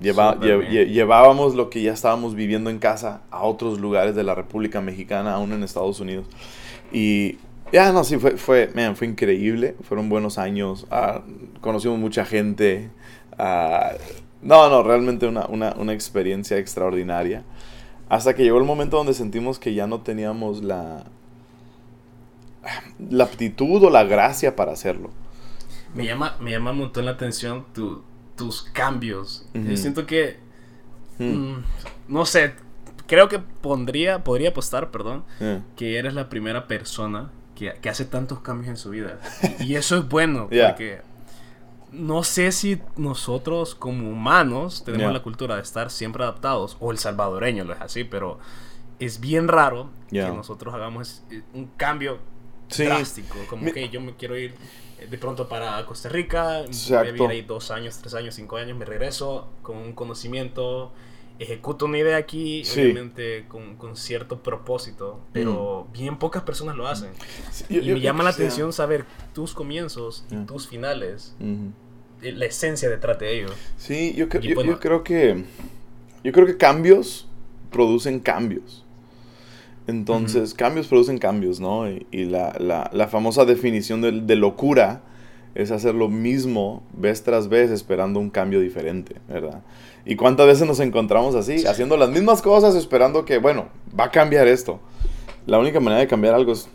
llevábamos lo que ya estábamos viviendo en casa a otros lugares de la República Mexicana, aún en Estados Unidos. Y ya, no, sí, fue, fue, fue increíble. Fueron buenos años. Ah, conocimos mucha gente. Ah, no, no, realmente una, una, una, experiencia extraordinaria. Hasta que llegó el momento donde sentimos que ya no teníamos la, la aptitud o la gracia para hacerlo. Me llama, me llama un montón la atención tus cambios. siento que. Mm, no sé. Creo que pondría, podría apostar, perdón, que eres la primera persona que, hace tantos cambios en su vida. *laughs* Y, eso es bueno, porque no sé si nosotros como humanos tenemos la cultura de estar siempre adaptados, o el salvadoreño lo es así, pero es bien raro que nosotros hagamos un cambio drástico, como que yo me quiero ir de pronto para Costa Rica, voy a vivir ahí dos años, tres años, cinco años, me regreso con un conocimiento ejecuto una idea aquí, Sí. obviamente con, con cierto propósito, pero bien pocas personas lo hacen. Sí, yo- y yo me llama la sea- atención saber tus comienzos y Mm. tus finales, Ujú. eh, la esencia detrás de ellos. Sí, yo, yo- bueno. yo creo que yo creo que cambios producen cambios. Entonces, cambios producen cambios, ¿no? Y, y la, la- la famosa definición de, de locura es hacer lo mismo vez tras vez esperando un cambio diferente, ¿verdad? ¿Y cuántas veces nos encontramos así, haciendo las mismas cosas esperando que, bueno, va a cambiar esto? La única manera de cambiar algo es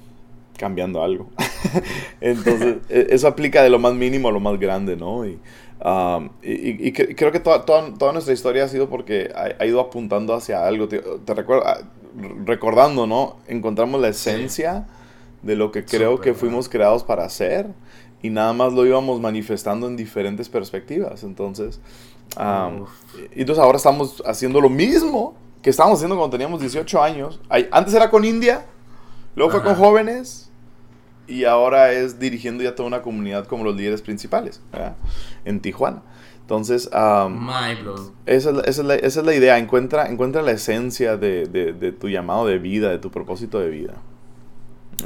cambiando algo. *laughs* Entonces, *laughs* e- eso aplica de lo más mínimo a lo más grande, ¿no? Y, um, y, y- y cre- creo que toda, toda, toda nuestra historia ha sido porque ha, ha ido apuntando hacia algo. Te, te recuerdo, ah, recordando, ¿no? Encontramos la Sí. esencia de lo que creo que ¿no? fuimos creados para hacer y nada más lo íbamos manifestando en diferentes perspectivas. Entonces, um, entonces ahora estamos haciendo lo mismo que estábamos haciendo cuando teníamos 18 años. Antes era con India, luego fue Ajá. con jóvenes y ahora es dirigiendo ya toda una comunidad como los líderes principales ¿verdad? en Tijuana. Entonces, um, esa, es la, esa es la- esa es la idea. Encuentra, encuentra la esencia de, de- de tu llamado de vida, de tu propósito de vida.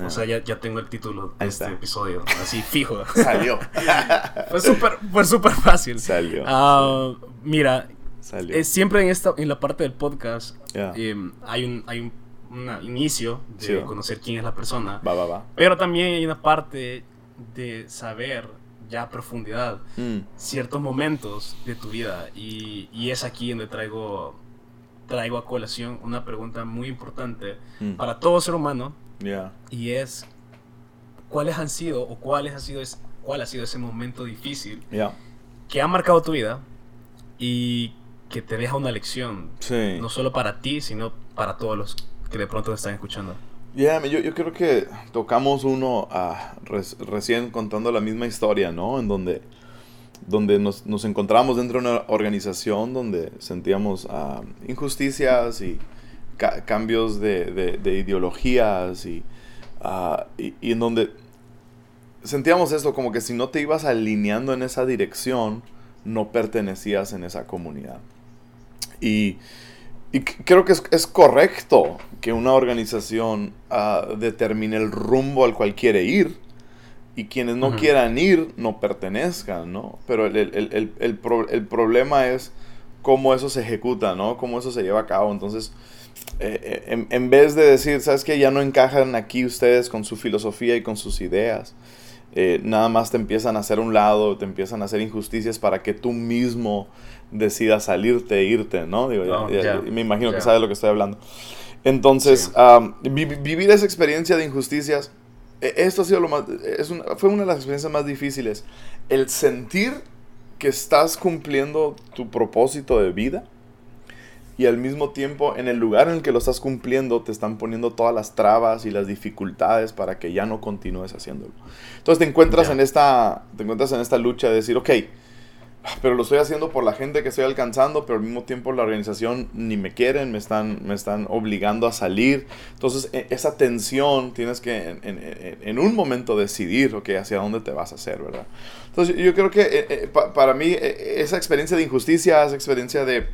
O sea, ya, ya tengo el título de este episodio, así *laughs* fijo. salió. *laughs* fue súper fue súper fácil. salió. Ah, mira, salió. es siempre en esta en la parte del podcast em, hay un hay un una inicio de Sí. conocer quién es la persona, Va, va, va. pero también hay una parte de saber ya a profundidad Mm, ciertos momentos de tu vida y, y es aquí donde traigo traigo a colación una pregunta muy importante mm. para todo ser humano Ya. y es cuáles han sido o cuáles ha sido es- cuál ha sido ese momento difícil Ya. que ha marcado tu vida y que te deja una lección Sí. no solo para ti sino para todos los que de pronto te están escuchando Ya, yo, yo creo que tocamos uno ah, recién contando la misma historia, ¿no? En donde, donde nos, nos encontramos dentro de una organización donde sentíamos ah, injusticias y ca- cambios de, de- de ideologías y, ah, y, y en donde sentíamos esto como que si no te ibas alineando en esa dirección, no pertenecías en esa comunidad. Y, y creo que es, es correcto que una organización ah, determine el rumbo al cual quiere ir y quienes no quieran ir no pertenezcan, ¿no? Pero el, el- el- el- el pro- el problema es cómo eso se ejecuta, ¿no? Cómo eso se lleva a cabo. Entonces, eh, eh, en, en vez de decir, ¿sabes qué? Ya no encajan aquí ustedes con su filosofía y con sus ideas. eh, nada más te empiezan a hacer un lado, te empiezan a hacer injusticias para que tú mismo decidas salirte e irte, ¿no? Digo, ya- me imagino que sabes lo que estoy hablando. Entonces, Sí. am, vi- vivir esa experiencia de injusticias, eh, esto ha sido lo más, es una- fue una de las experiencias más difíciles. El sentir que estás cumpliendo tu propósito de vida y al mismo tiempo en el lugar en el que lo estás cumpliendo te están poniendo todas las trabas y las dificultades para que ya no continúes haciéndolo. Entonces te encuentras en esta te encuentras en esta lucha de decir, ok, pero lo estoy haciendo por la gente que estoy alcanzando, pero al mismo tiempo la organización ni me quieren, me están, me están obligando a salir. Entonces, e- esa tensión tienes que en, en- en- un momento decidir, ok, hacia dónde te vas a hacer, ¿verdad? Entonces, yo creo que eh, eh, pa- para mí eh, esa experiencia de injusticia, esa experiencia de,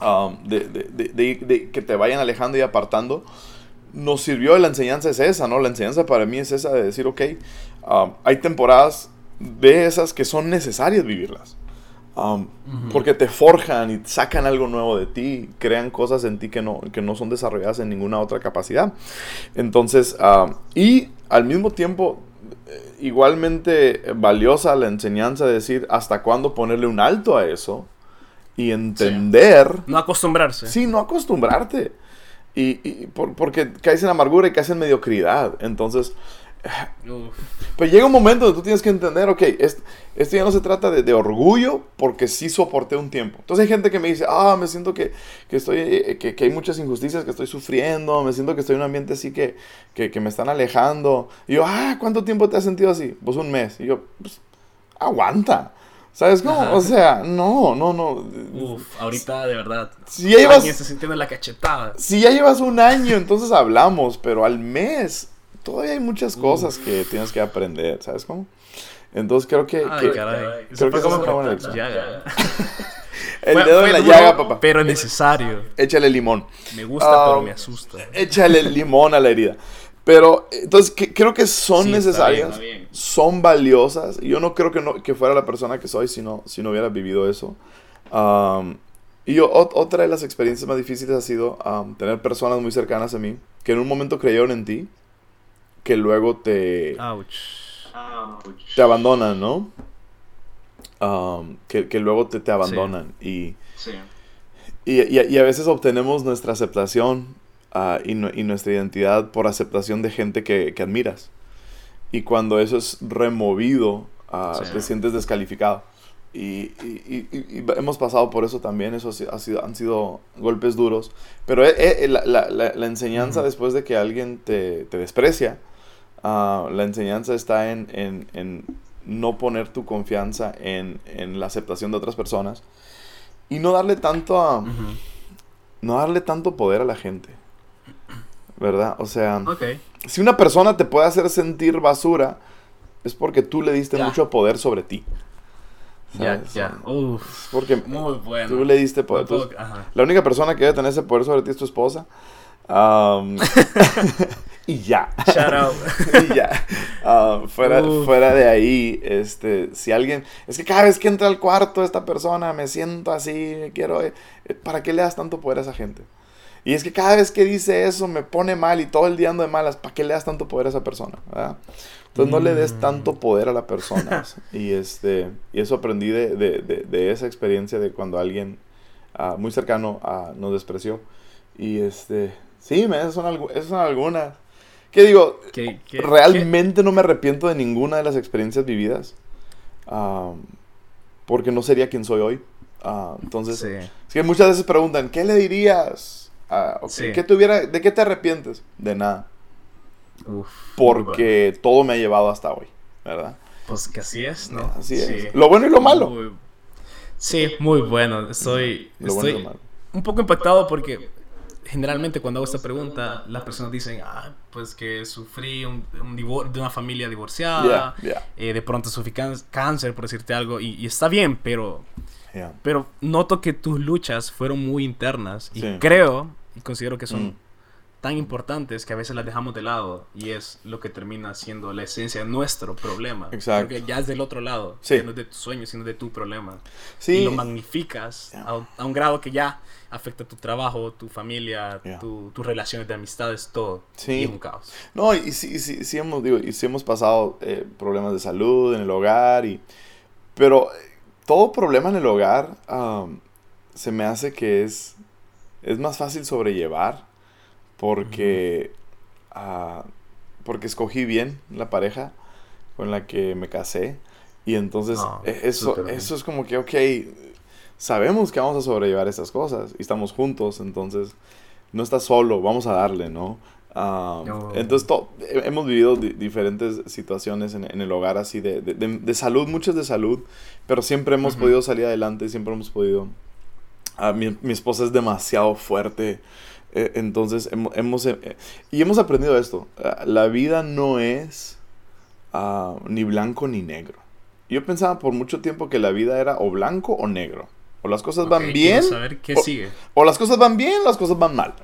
um, de- de- de que te vayan alejando y apartando, nos sirvió la enseñanza es esa, ¿no? La enseñanza para mí es esa de decir, ok, um, hay temporadas de esas que son necesarias vivirlas. Um, Ujú. Porque te forjan y sacan algo nuevo de ti, crean cosas en ti que no, que no son desarrolladas en ninguna otra capacidad. Entonces, um, y al mismo tiempo, eh, igualmente valiosa la enseñanza de decir hasta cuándo ponerle un alto a eso y entender no acostumbrarse Sí, no acostumbrarte. Y, y por- porque caes en amargura y caes en mediocridad. Entonces, Uf. pues llega un momento donde tú tienes que entender, ok, es- esto ya no se trata de, de orgullo porque sí soporté un tiempo. Entonces hay gente que me dice, ah, me siento que, que estoy, eh, que, que hay muchas injusticias que estoy sufriendo, me siento que estoy en un ambiente así que, que, que me están alejando. Y yo, ah, ¿cuánto tiempo te has sentido así? Pues un mes. Y yo, pues, aguanta. ¿Sabes cómo? Ajá. O sea, no, no, no. Uf, ahorita de verdad. Si ya llevas- está sintiendo la cachetada. Si ya llevas un año, entonces hablamos, pero al mes todavía hay muchas cosas que tienes que aprender, ¿sabes cómo? Entonces creo que... Ay, que- caray. creo Eso que como es una buena lección. *laughs* El Fue- dedo fue en la duro, llaga, papá. Pero necesario. Échale limón. Me gusta, Ah, pero me asusta. Échale *laughs* limón a la herida. Pero, entonces, que- creo que son Sí, está necesarias, bien, está bien. son valiosas. Yo no creo que, no, que fuera la persona que soy si no, si no hubiera vivido eso. Am, y yo, ot- otra de las experiencias más difíciles ha sido am, tener personas muy cercanas a mí que en un momento creyeron en ti, que luego te, Ouch. te abandonan, ¿no? Am, que, que luego te, te abandonan. Y, Sí. y, y- y a veces obtenemos nuestra aceptación ah, y, nu- y nuestra identidad por aceptación de gente que, que admiras. Y cuando eso es removido, ah, Sí. te sientes descalificado. Y, y- y- y- y hemos pasado por eso también, eso ha si- ha sido, han sido golpes duros. Pero eh, eh, la, la- la- la enseñanza después de que alguien te, te desprecia, ah, la enseñanza está en, en- en no poner tu confianza en, en la aceptación de otras personas y no darle tanto a, Ujú. no darle tanto poder a la gente. ¿Verdad? O sea, Ok. si una persona te puede hacer sentir basura, es porque tú le diste Ya. mucho poder sobre ti. Ya, ya. Uf. Porque Muy bueno. tú le diste poder. Ajá. la única persona que debe tener ese poder sobre ti es tu esposa. Am, *laughs* *laughs* y ya. Shout out. *laughs* y ya. Ah, fuera, Uf. fuera de ahí, este, si alguien, es que cada vez que entra al cuarto esta persona me siento así, me quiero, eh, eh, ¿para qué le das tanto poder a esa gente? Y es que cada vez que dice eso me pone mal y todo el día ando de malas, ¿para qué le das tanto poder a esa persona? ¿verdad? Entonces no le des Mm. tanto poder a la persona. *laughs* y, este, y eso aprendí de, de- de- de esa experiencia de cuando alguien ah, muy cercano ah, nos despreció. Y este, sí, me, esas son, algu- esas son algunas. ¿Qué digo? ¿Qué- qué- Realmente no me arrepiento de ninguna de las experiencias vividas. porque no sería quien soy hoy. Ah, entonces, Sí. es que muchas veces preguntan, ¿qué le dirías? Ah, Sí. ¿qué te hubiera- ¿De qué te arrepientes? De nada. Uf. Porque todo me ha llevado hasta hoy, ¿verdad? Pues que así es, ¿no? Así Sí. es. Lo bueno y lo malo. Muy- Sí, muy bueno. Estoy, Lo bueno y estoy lo malo. un poco impactado porque generalmente cuando hago esta pregunta, las personas dicen, ah, pues que sufrí un, un divor- de una familia divorciada, eh, de pronto sufrí cáncer, por decirte algo, y, y está bien, pero, pero noto que tus luchas fueron muy internas y Sí. creo y considero que son Mm. Tan importantes que a veces las dejamos de lado y es lo que termina siendo la esencia de nuestro problema. Exacto. Porque ya es del otro lado, Sí. ya no es de tu sueño, sino de tu problema. Sí, Y lo magnificas Ya. a, un- a un grado que ya afecta tu trabajo, tu familia, Ya. tu- tus relaciones de amistades, todo. Sí. Y es un caos. No, y sí, sí, sí hemos, digo, y sí hemos pasado eh, problemas de salud en el hogar, y, pero eh, todo problema en el hogar am, se me hace que es, es más fácil sobrellevar porque, ah, porque escogí bien la pareja con la que me casé y entonces eh, eso, eso es como que, ok, sabemos que vamos a sobrellevar estas cosas y estamos juntos, entonces no estás solo, vamos a darle, ¿no? Ah, No. Entonces to- he- hemos vivido di- diferentes situaciones en, en el hogar así de, de- de- de salud, muchas de salud, pero siempre hemos Ujú. podido salir adelante, siempre hemos podido... Ah, mi, mi esposa es demasiado fuerte, eh, entonces hemos, hemos, eh, y hemos aprendido esto, ah, la vida no es ah, ni blanco ni negro. Yo pensaba por mucho tiempo que la vida era o blanco o negro. O las cosas van bien, saber qué o- sigue. o las cosas van bien, o las cosas van mal.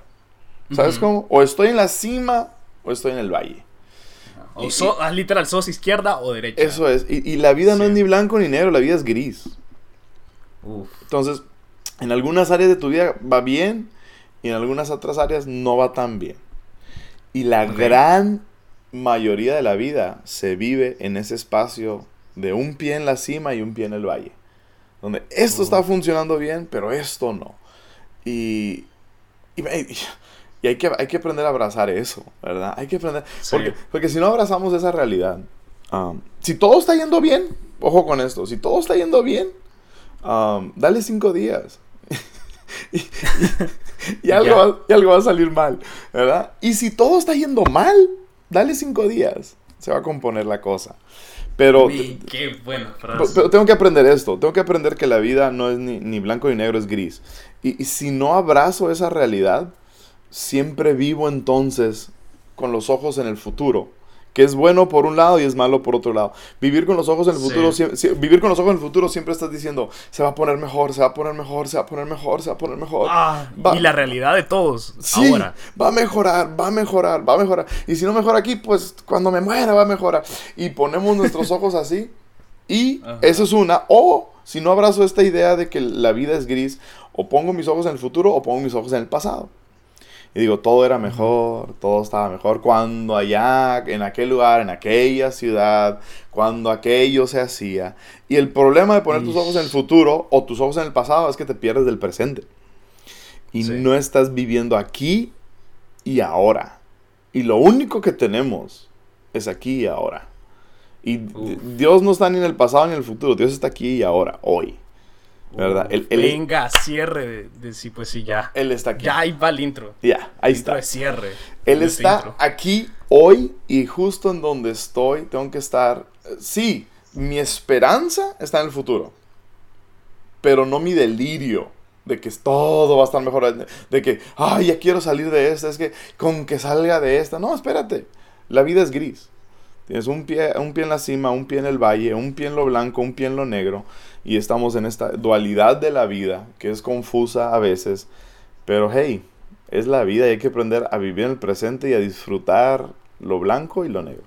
¿Sabes cómo? O estoy en la cima o estoy en el valle. O y- so- ah, literal, sos izquierda o derecha. Eso es. Y, y la vida no es ni blanco ni negro, la vida es gris. Uf. Entonces, en algunas áreas de tu vida va bien y en algunas otras áreas no va tan bien. Y la Ok. gran mayoría de la vida se vive en ese espacio de un pie en la cima y un pie en el valle. Donde esto está Uf. funcionando bien, pero esto no. Y, y, y hay, que, hay que aprender a abrazar eso, ¿verdad? Hay que aprender. Sí. Porque, porque si no abrazamos esa realidad, um, si todo está yendo bien, ojo con esto, si todo está yendo bien, um, dale cinco días. *laughs* y, y- algo va, y algo va a salir mal, ¿verdad? Y si todo está yendo mal, dale cinco días. Se va a componer la cosa. Pero, Uy, qué buena pero- frase. pero tengo que aprender esto. Tengo que aprender que la vida no es ni, ni blanco ni negro, es gris. Y, y si no abrazo esa realidad, siempre vivo entonces con los ojos en el futuro, que es bueno por un lado y es malo por otro lado. Vivir con los ojos en el futuro, Sí. vivir con los ojos en el futuro siempre estás diciendo, se va a poner mejor, se va a poner mejor, se va a poner mejor, se va a poner mejor. Ah, Va- y la realidad de todos Sí, ahora. va a mejorar, va a mejorar, va a mejorar. Y si no mejora aquí, pues cuando me muera va a mejorar. Y ponemos nuestros ojos así. Y Ajá. eso es una. O si no abrazo esta idea de que la vida es gris, o pongo mis ojos en el futuro o pongo mis ojos en el pasado. Y digo, todo era mejor, todo estaba mejor cuando allá, en aquel lugar, en aquella ciudad, cuando aquello se hacía. Y el problema de poner tus ojos en el futuro o tus ojos en el pasado es que te pierdes del presente. Y Sí. no estás viviendo aquí y ahora. Y lo único que tenemos es aquí y ahora. Y Uf. Dios no está ni en el pasado ni en el futuro. Dios está aquí y ahora, hoy. ¿Verdad? Él es- Venga, cierre de, de sí, pues sí, ya. Él está aquí. Ya ahí va el intro. Ya, ahí Intro está. de cierre. Él este está intro. aquí hoy y justo en donde estoy tengo que estar. eh, Sí, mi esperanza está en el futuro, pero no mi delirio de que todo va a estar mejor, de que, ay, ya quiero salir de esta, es que con que salga de esta. No, espérate, la vida es gris. Tienes un pie, un pie en la cima, un pie en el valle, un pie en lo blanco, un pie en lo negro. Y estamos en esta dualidad de la vida, que es confusa a veces. Pero hey, es la vida y hay que aprender a vivir en el presente y a disfrutar lo blanco y lo negro.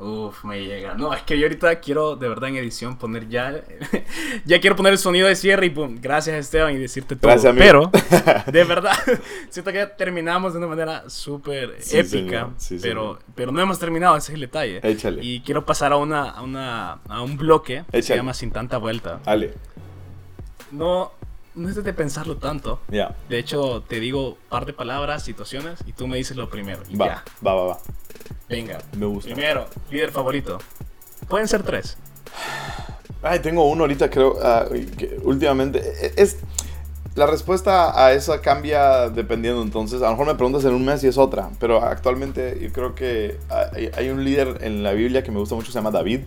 Uf, me llega. No, es que yo ahorita quiero de verdad en edición poner ya. *laughs* ya quiero poner el sonido de cierre y pum, gracias Esteban y decirte todo. Gracias, amigo. Pero, *laughs* de verdad, *laughs* siento que ya terminamos de una manera súper Sí, épica. Sí, pero, pero no hemos terminado, ese es el detalle. Échale. Y quiero pasar a, una, a, una, a un bloque que se llama Sin tanta vuelta. Ale, No, no es de pensarlo tanto. ya. De hecho, te digo par de palabras, situaciones, y tú me dices lo primero. Y Va, ya, va, va, va. Venga. Me gusta. Primero, líder favorito. Pueden ser tres. Ay, tengo uno ahorita, creo, ah, que últimamente. e- Es, la respuesta a esa cambia dependiendo, entonces, a lo mejor me preguntas en un mes y es otra, pero actualmente yo creo que hay, hay un líder en la Biblia que me gusta mucho, se llama David,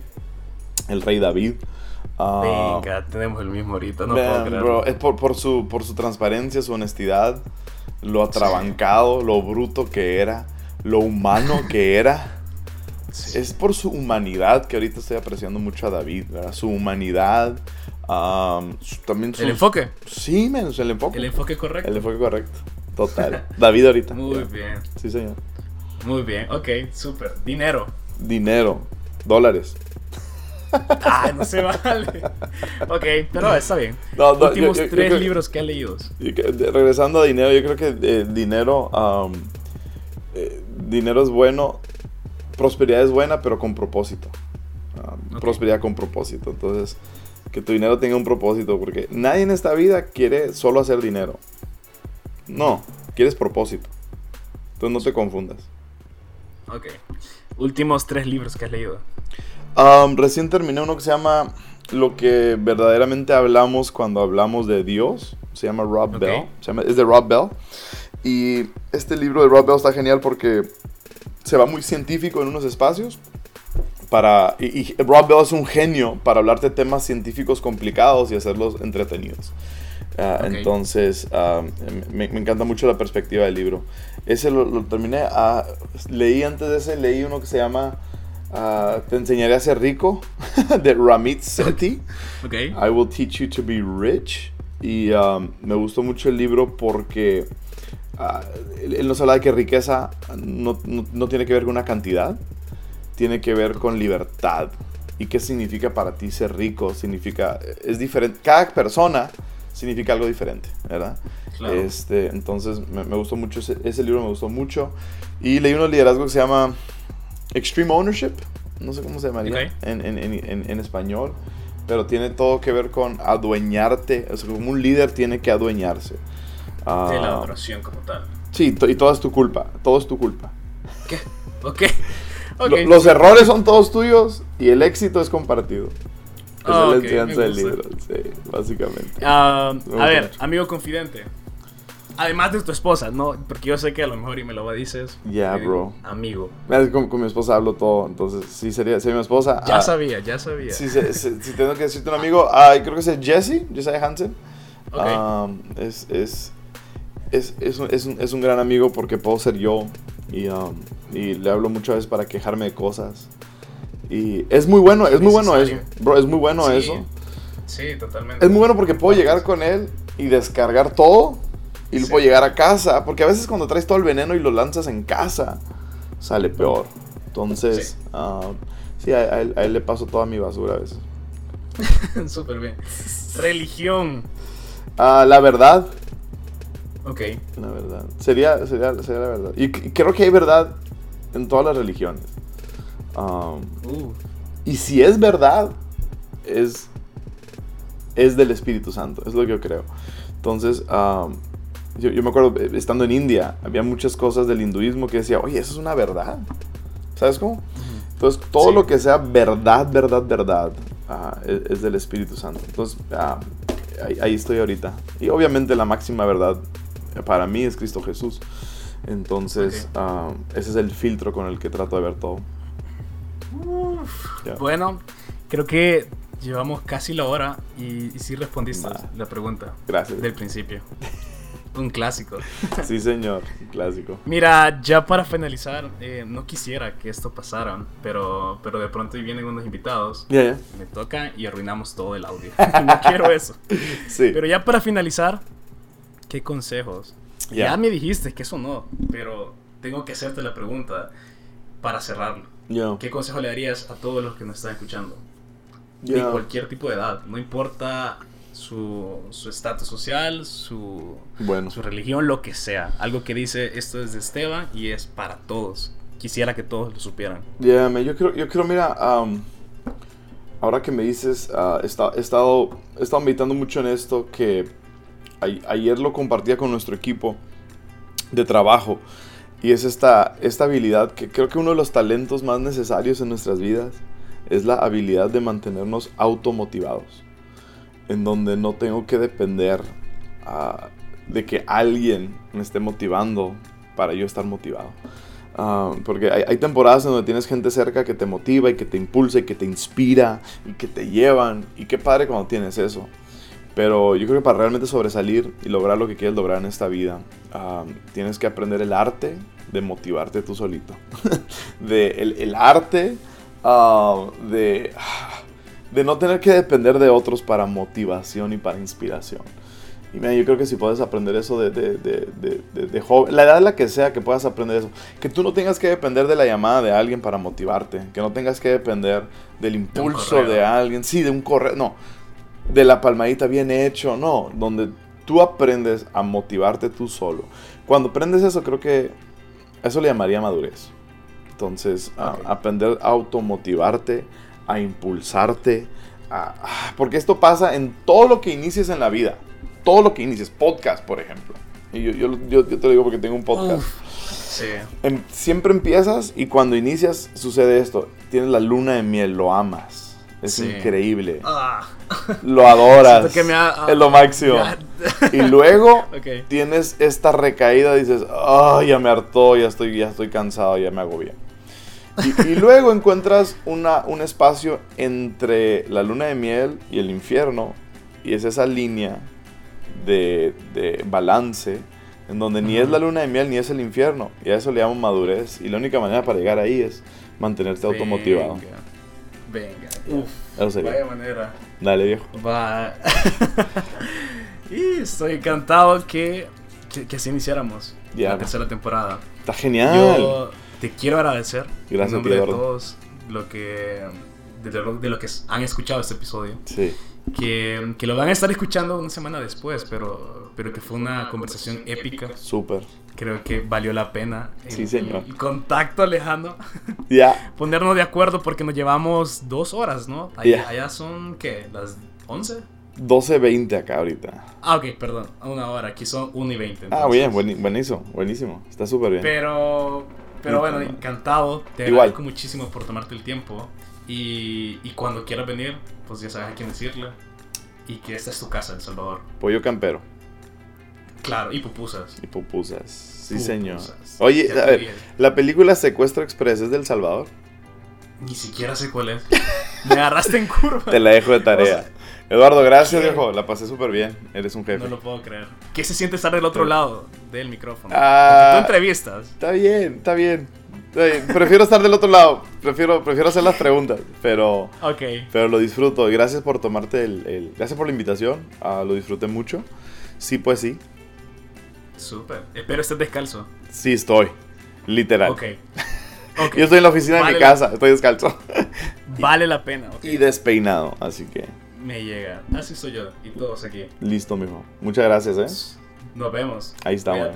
el rey David. Ah, Venga, tenemos el mismo ahorita, no man, puedo bro, es por, por su, por su transparencia, su honestidad, lo atrabancado, lo bruto que era, lo humano que era. *laughs* Sí. Es por su humanidad que ahorita estoy apreciando mucho a David, ¿verdad? Su humanidad, su- también su... El enfoque, Sí, men, el enfoque. el enfoque correcto. El enfoque correcto. Total. David ahorita. *laughs* Muy ya. bien, Sí, señor. muy bien. Ok, súper. Dinero. Dinero. Dólares. Ah, no se *laughs* vale. Ok, pero está bien. No, no, Últimos yo- yo- yo tres libros que has leído. Regresando a dinero, yo creo que eh, dinero... eh, dinero es bueno. Prosperidad es buena, pero con propósito. Ok. Prosperidad con propósito. Entonces, que tu dinero tenga un propósito. Porque nadie en esta vida quiere solo hacer dinero. No, quieres propósito. Entonces no te confundas. Ok. Últimos tres libros que has leído. Um, recién terminé uno que se llama Lo que verdaderamente hablamos cuando hablamos de Dios. Se llama Rob. Bell. Se llama- es de Rob Bell. Y este libro de Rob Bell está genial porque se va muy científico en unos espacios. Para, y, y Rob Bell es un genio para hablarte de temas científicos complicados y hacerlos entretenidos. Ah, Ok. Entonces, ah, me, me encanta mucho la perspectiva del libro. Ese lo, lo terminé. ah, leí antes de ese, leí uno que se llama ah, Te enseñaré a ser rico, *laughs* de Ramit Sethi. Ok. I will teach you to be rich. Y um, me gustó mucho el libro porque ah, él, él nos habla de que riqueza no, no- no tiene que ver con una cantidad, tiene que ver con libertad. ¿Y qué significa para ti ser rico? Significa, es diferente, cada persona significa algo diferente, ¿verdad? Claro. Este, entonces me, me gustó mucho, ese, ese libro me gustó mucho. Y leí uno de liderazgo que se llama Extreme Ownership, no sé cómo se llamaría en- en español, pero tiene todo que ver con adueñarte, o sea, como un líder tiene que adueñarse. Ah, De la adoración como tal. sí, y todo es tu culpa, todo es tu culpa. ¿Qué? Ok. *laughs* Ok. Lo- los errores son todos tuyos y el éxito es compartido. Esa Ah, es la ok, enseñanza me del libro, sí, básicamente. Ah, Me a ver, mucho. amigo confidente. Además de tu esposa, ¿no? Porque yo sé que a lo mejor y me lo dices. Yeah, eh, bro. Amigo. Con, con mi esposa hablo todo, entonces sí sería, sería mi esposa. Ya ah, sabía, ya sabía. Si, se- se- si tengo que decirte un amigo, ay, creo que es Jesse, Jesse Hansen. Ok. Um, es, es, es, es, un, es, un, es un gran amigo porque puedo ser yo y, um, y le hablo muchas veces para quejarme de cosas. Y es muy bueno, es muy bueno eso. Bro, es muy bueno Sí. eso. Sí, totalmente. Es muy bueno porque puedo llegar con él y descargar todo y Sí. luego llegar a casa. Porque a veces cuando traes todo el veneno y lo lanzas en casa, sale peor. Entonces, Sí. ah, sí, a, a él, a él le paso toda mi basura a veces. *laughs* Súper bien. Religión. Ah, la verdad, Ok. la verdad. Sería, sería, sería la verdad. Y, c- creo que hay verdad en todas las religiones. Ah, Uh, y si es verdad, es, es del Espíritu Santo, es lo que yo creo. Entonces, ah, yo, yo me acuerdo, eh, estando en India, había muchas cosas del hinduismo que decía, oye, eso es una verdad. ¿Sabes cómo? Entonces, todo Sí. lo que sea verdad, verdad, verdad, ah, es, es del Espíritu Santo. Entonces, ah, ahí, ahí estoy ahorita. Y obviamente la máxima verdad para mí es Cristo Jesús. Entonces, ah, ese es el filtro con el que trato de ver todo. Bueno, creo que llevamos casi la hora y, y sí respondiste la pregunta Gracias. del principio. Un clásico. *laughs* Sí, señor. Un clásico. Mira, ya para finalizar, eh, no quisiera que esto pasara, pero, pero de pronto vienen unos invitados, me toca y arruinamos todo el audio. *laughs* no quiero eso. Sí. Pero ya para finalizar, ¿qué consejos? Ya. Ya me dijiste que eso no, pero tengo que hacerte la pregunta para cerrarlo. Ya. ¿Qué consejo le darías a todos los que nos están escuchando? De cualquier tipo de edad, no importa su su estatus social, su, Bueno. su religión, lo que sea. Algo que dice esto es de Esteban y es para todos. Quisiera que todos lo supieran. Me- yo creo, yo creo, mira, ahora que me dices, ah, he, esta- he estado, he estado meditando mucho en esto que ayer lo compartía con nuestro equipo de trabajo y es esta, esta habilidad que creo que uno de los talentos más necesarios en nuestras vidas es la habilidad de mantenernos automotivados, en donde no tengo que depender ah, de que alguien me esté motivando para yo estar motivado. Ah, porque hay, temporadas en donde tienes gente cerca que te motiva y que te impulsa y que te inspira y que te llevan. Y qué padre cuando tienes eso. Pero yo creo que para realmente sobresalir y lograr lo que quieres lograr en esta vida, ah, tienes que aprender el arte de motivarte tú solito. *laughs* de el, el arte ah, de, de no tener que depender de otros para motivación y para inspiración. Y mira, yo creo que si puedes aprender eso de, de, de, de, joven, la edad la que sea que puedas aprender eso, que tú no tengas que depender de la llamada de alguien para motivarte, que no tengas que depender del impulso de, alguien, sí, de un correo, no, de la palmadita bien hecho, no, donde tú aprendes a motivarte tú solo. Cuando aprendes eso, creo que eso le llamaría madurez. Entonces, a- aprender a automotivarte, a impulsarte, a- ah, porque esto pasa en todo lo que inicies en la vida. Todo lo que inicies, podcast, por ejemplo. Y yo, yo, yo- yo te lo digo porque tengo un podcast. Sí. Em- siempre empiezas y cuando inicias sucede esto. Tienes la luna de miel, lo amas. Es Sí. increíble. Ah, Lo adoras. Que me ha- es lo máximo. ya. Y luego *laughs* tienes esta recaída, dices, ay, ya me hartó, ya estoy, ya estoy cansado, ya me agobié. Y, y *laughs* luego encuentras una, un espacio entre la luna de miel y el infierno, y es esa línea de, de balance, en donde ni es la luna de miel ni es el infierno, y a eso le llamo madurez, y la única manera para llegar ahí es mantenerte automotivado. Venga. Uf. Eso sería. Vaya manera. Dale, viejo. Va. *laughs* y estoy encantado que, que, que así iniciáramos la tercera temporada. Está genial. Yo te quiero agradecer Gracias, en nombre tío de todos lo que, de, lo, de lo que han escuchado este episodio. Sí. Que, que lo van a estar escuchando una semana después, pero, pero que fue una conversación épica. Súper. Creo que valió la pena. el- Sí, señor. El contacto lejano. *laughs* Ya. Ponernos de acuerdo porque nos llevamos dos horas, ¿no? Allá, Ya. allá son, ¿qué? ¿Las 11? 12.20 acá ahorita. Ah, ok, perdón. Una hora. Aquí son 1 y 20. Ah, entonces. bien, bueni- buenísimo, buenísimo. Está súper bien. Pero, pero bueno, encantado. Te Igual. agradezco muchísimo por tomarte el tiempo. Y, y cuando quieras venir, pues ya sabes a quién decirle. Y que esta es tu casa, El Salvador. Pollo campero Claro, y pupusas. y pupusas. Sí, Pupusas. señor. Oye, a ver, la película Secuestro Express es del Salvador. Ni siquiera sé cuál es. Me agarraste en curva. Te la dejo de tarea. O sea, Eduardo, gracias, ¿qué? viejo. La pasé súper bien. Eres un jefe. No lo puedo creer. ¿Qué se siente estar del otro lado del micrófono? Ah. Porque tú entrevistas. Está bien, está bien. Prefiero estar del otro lado. Prefiero, prefiero hacer las preguntas. Pero, Ok. pero lo disfruto. Gracias por tomarte el, el- Gracias por la invitación. Ah, lo disfruté mucho. Sí, pues sí. Súper. Espero estés descalzo. Sí, estoy. Literal. Ok. *laughs* Ok. Yo estoy en la oficina de mi la- casa. Estoy descalzo. *laughs* Vale la pena. ok. y despeinado. Así que Me llega. Así soy yo. Y todos aquí. listo, mijo. Muchas gracias, ¿eh? Nos vemos. Ahí estamos.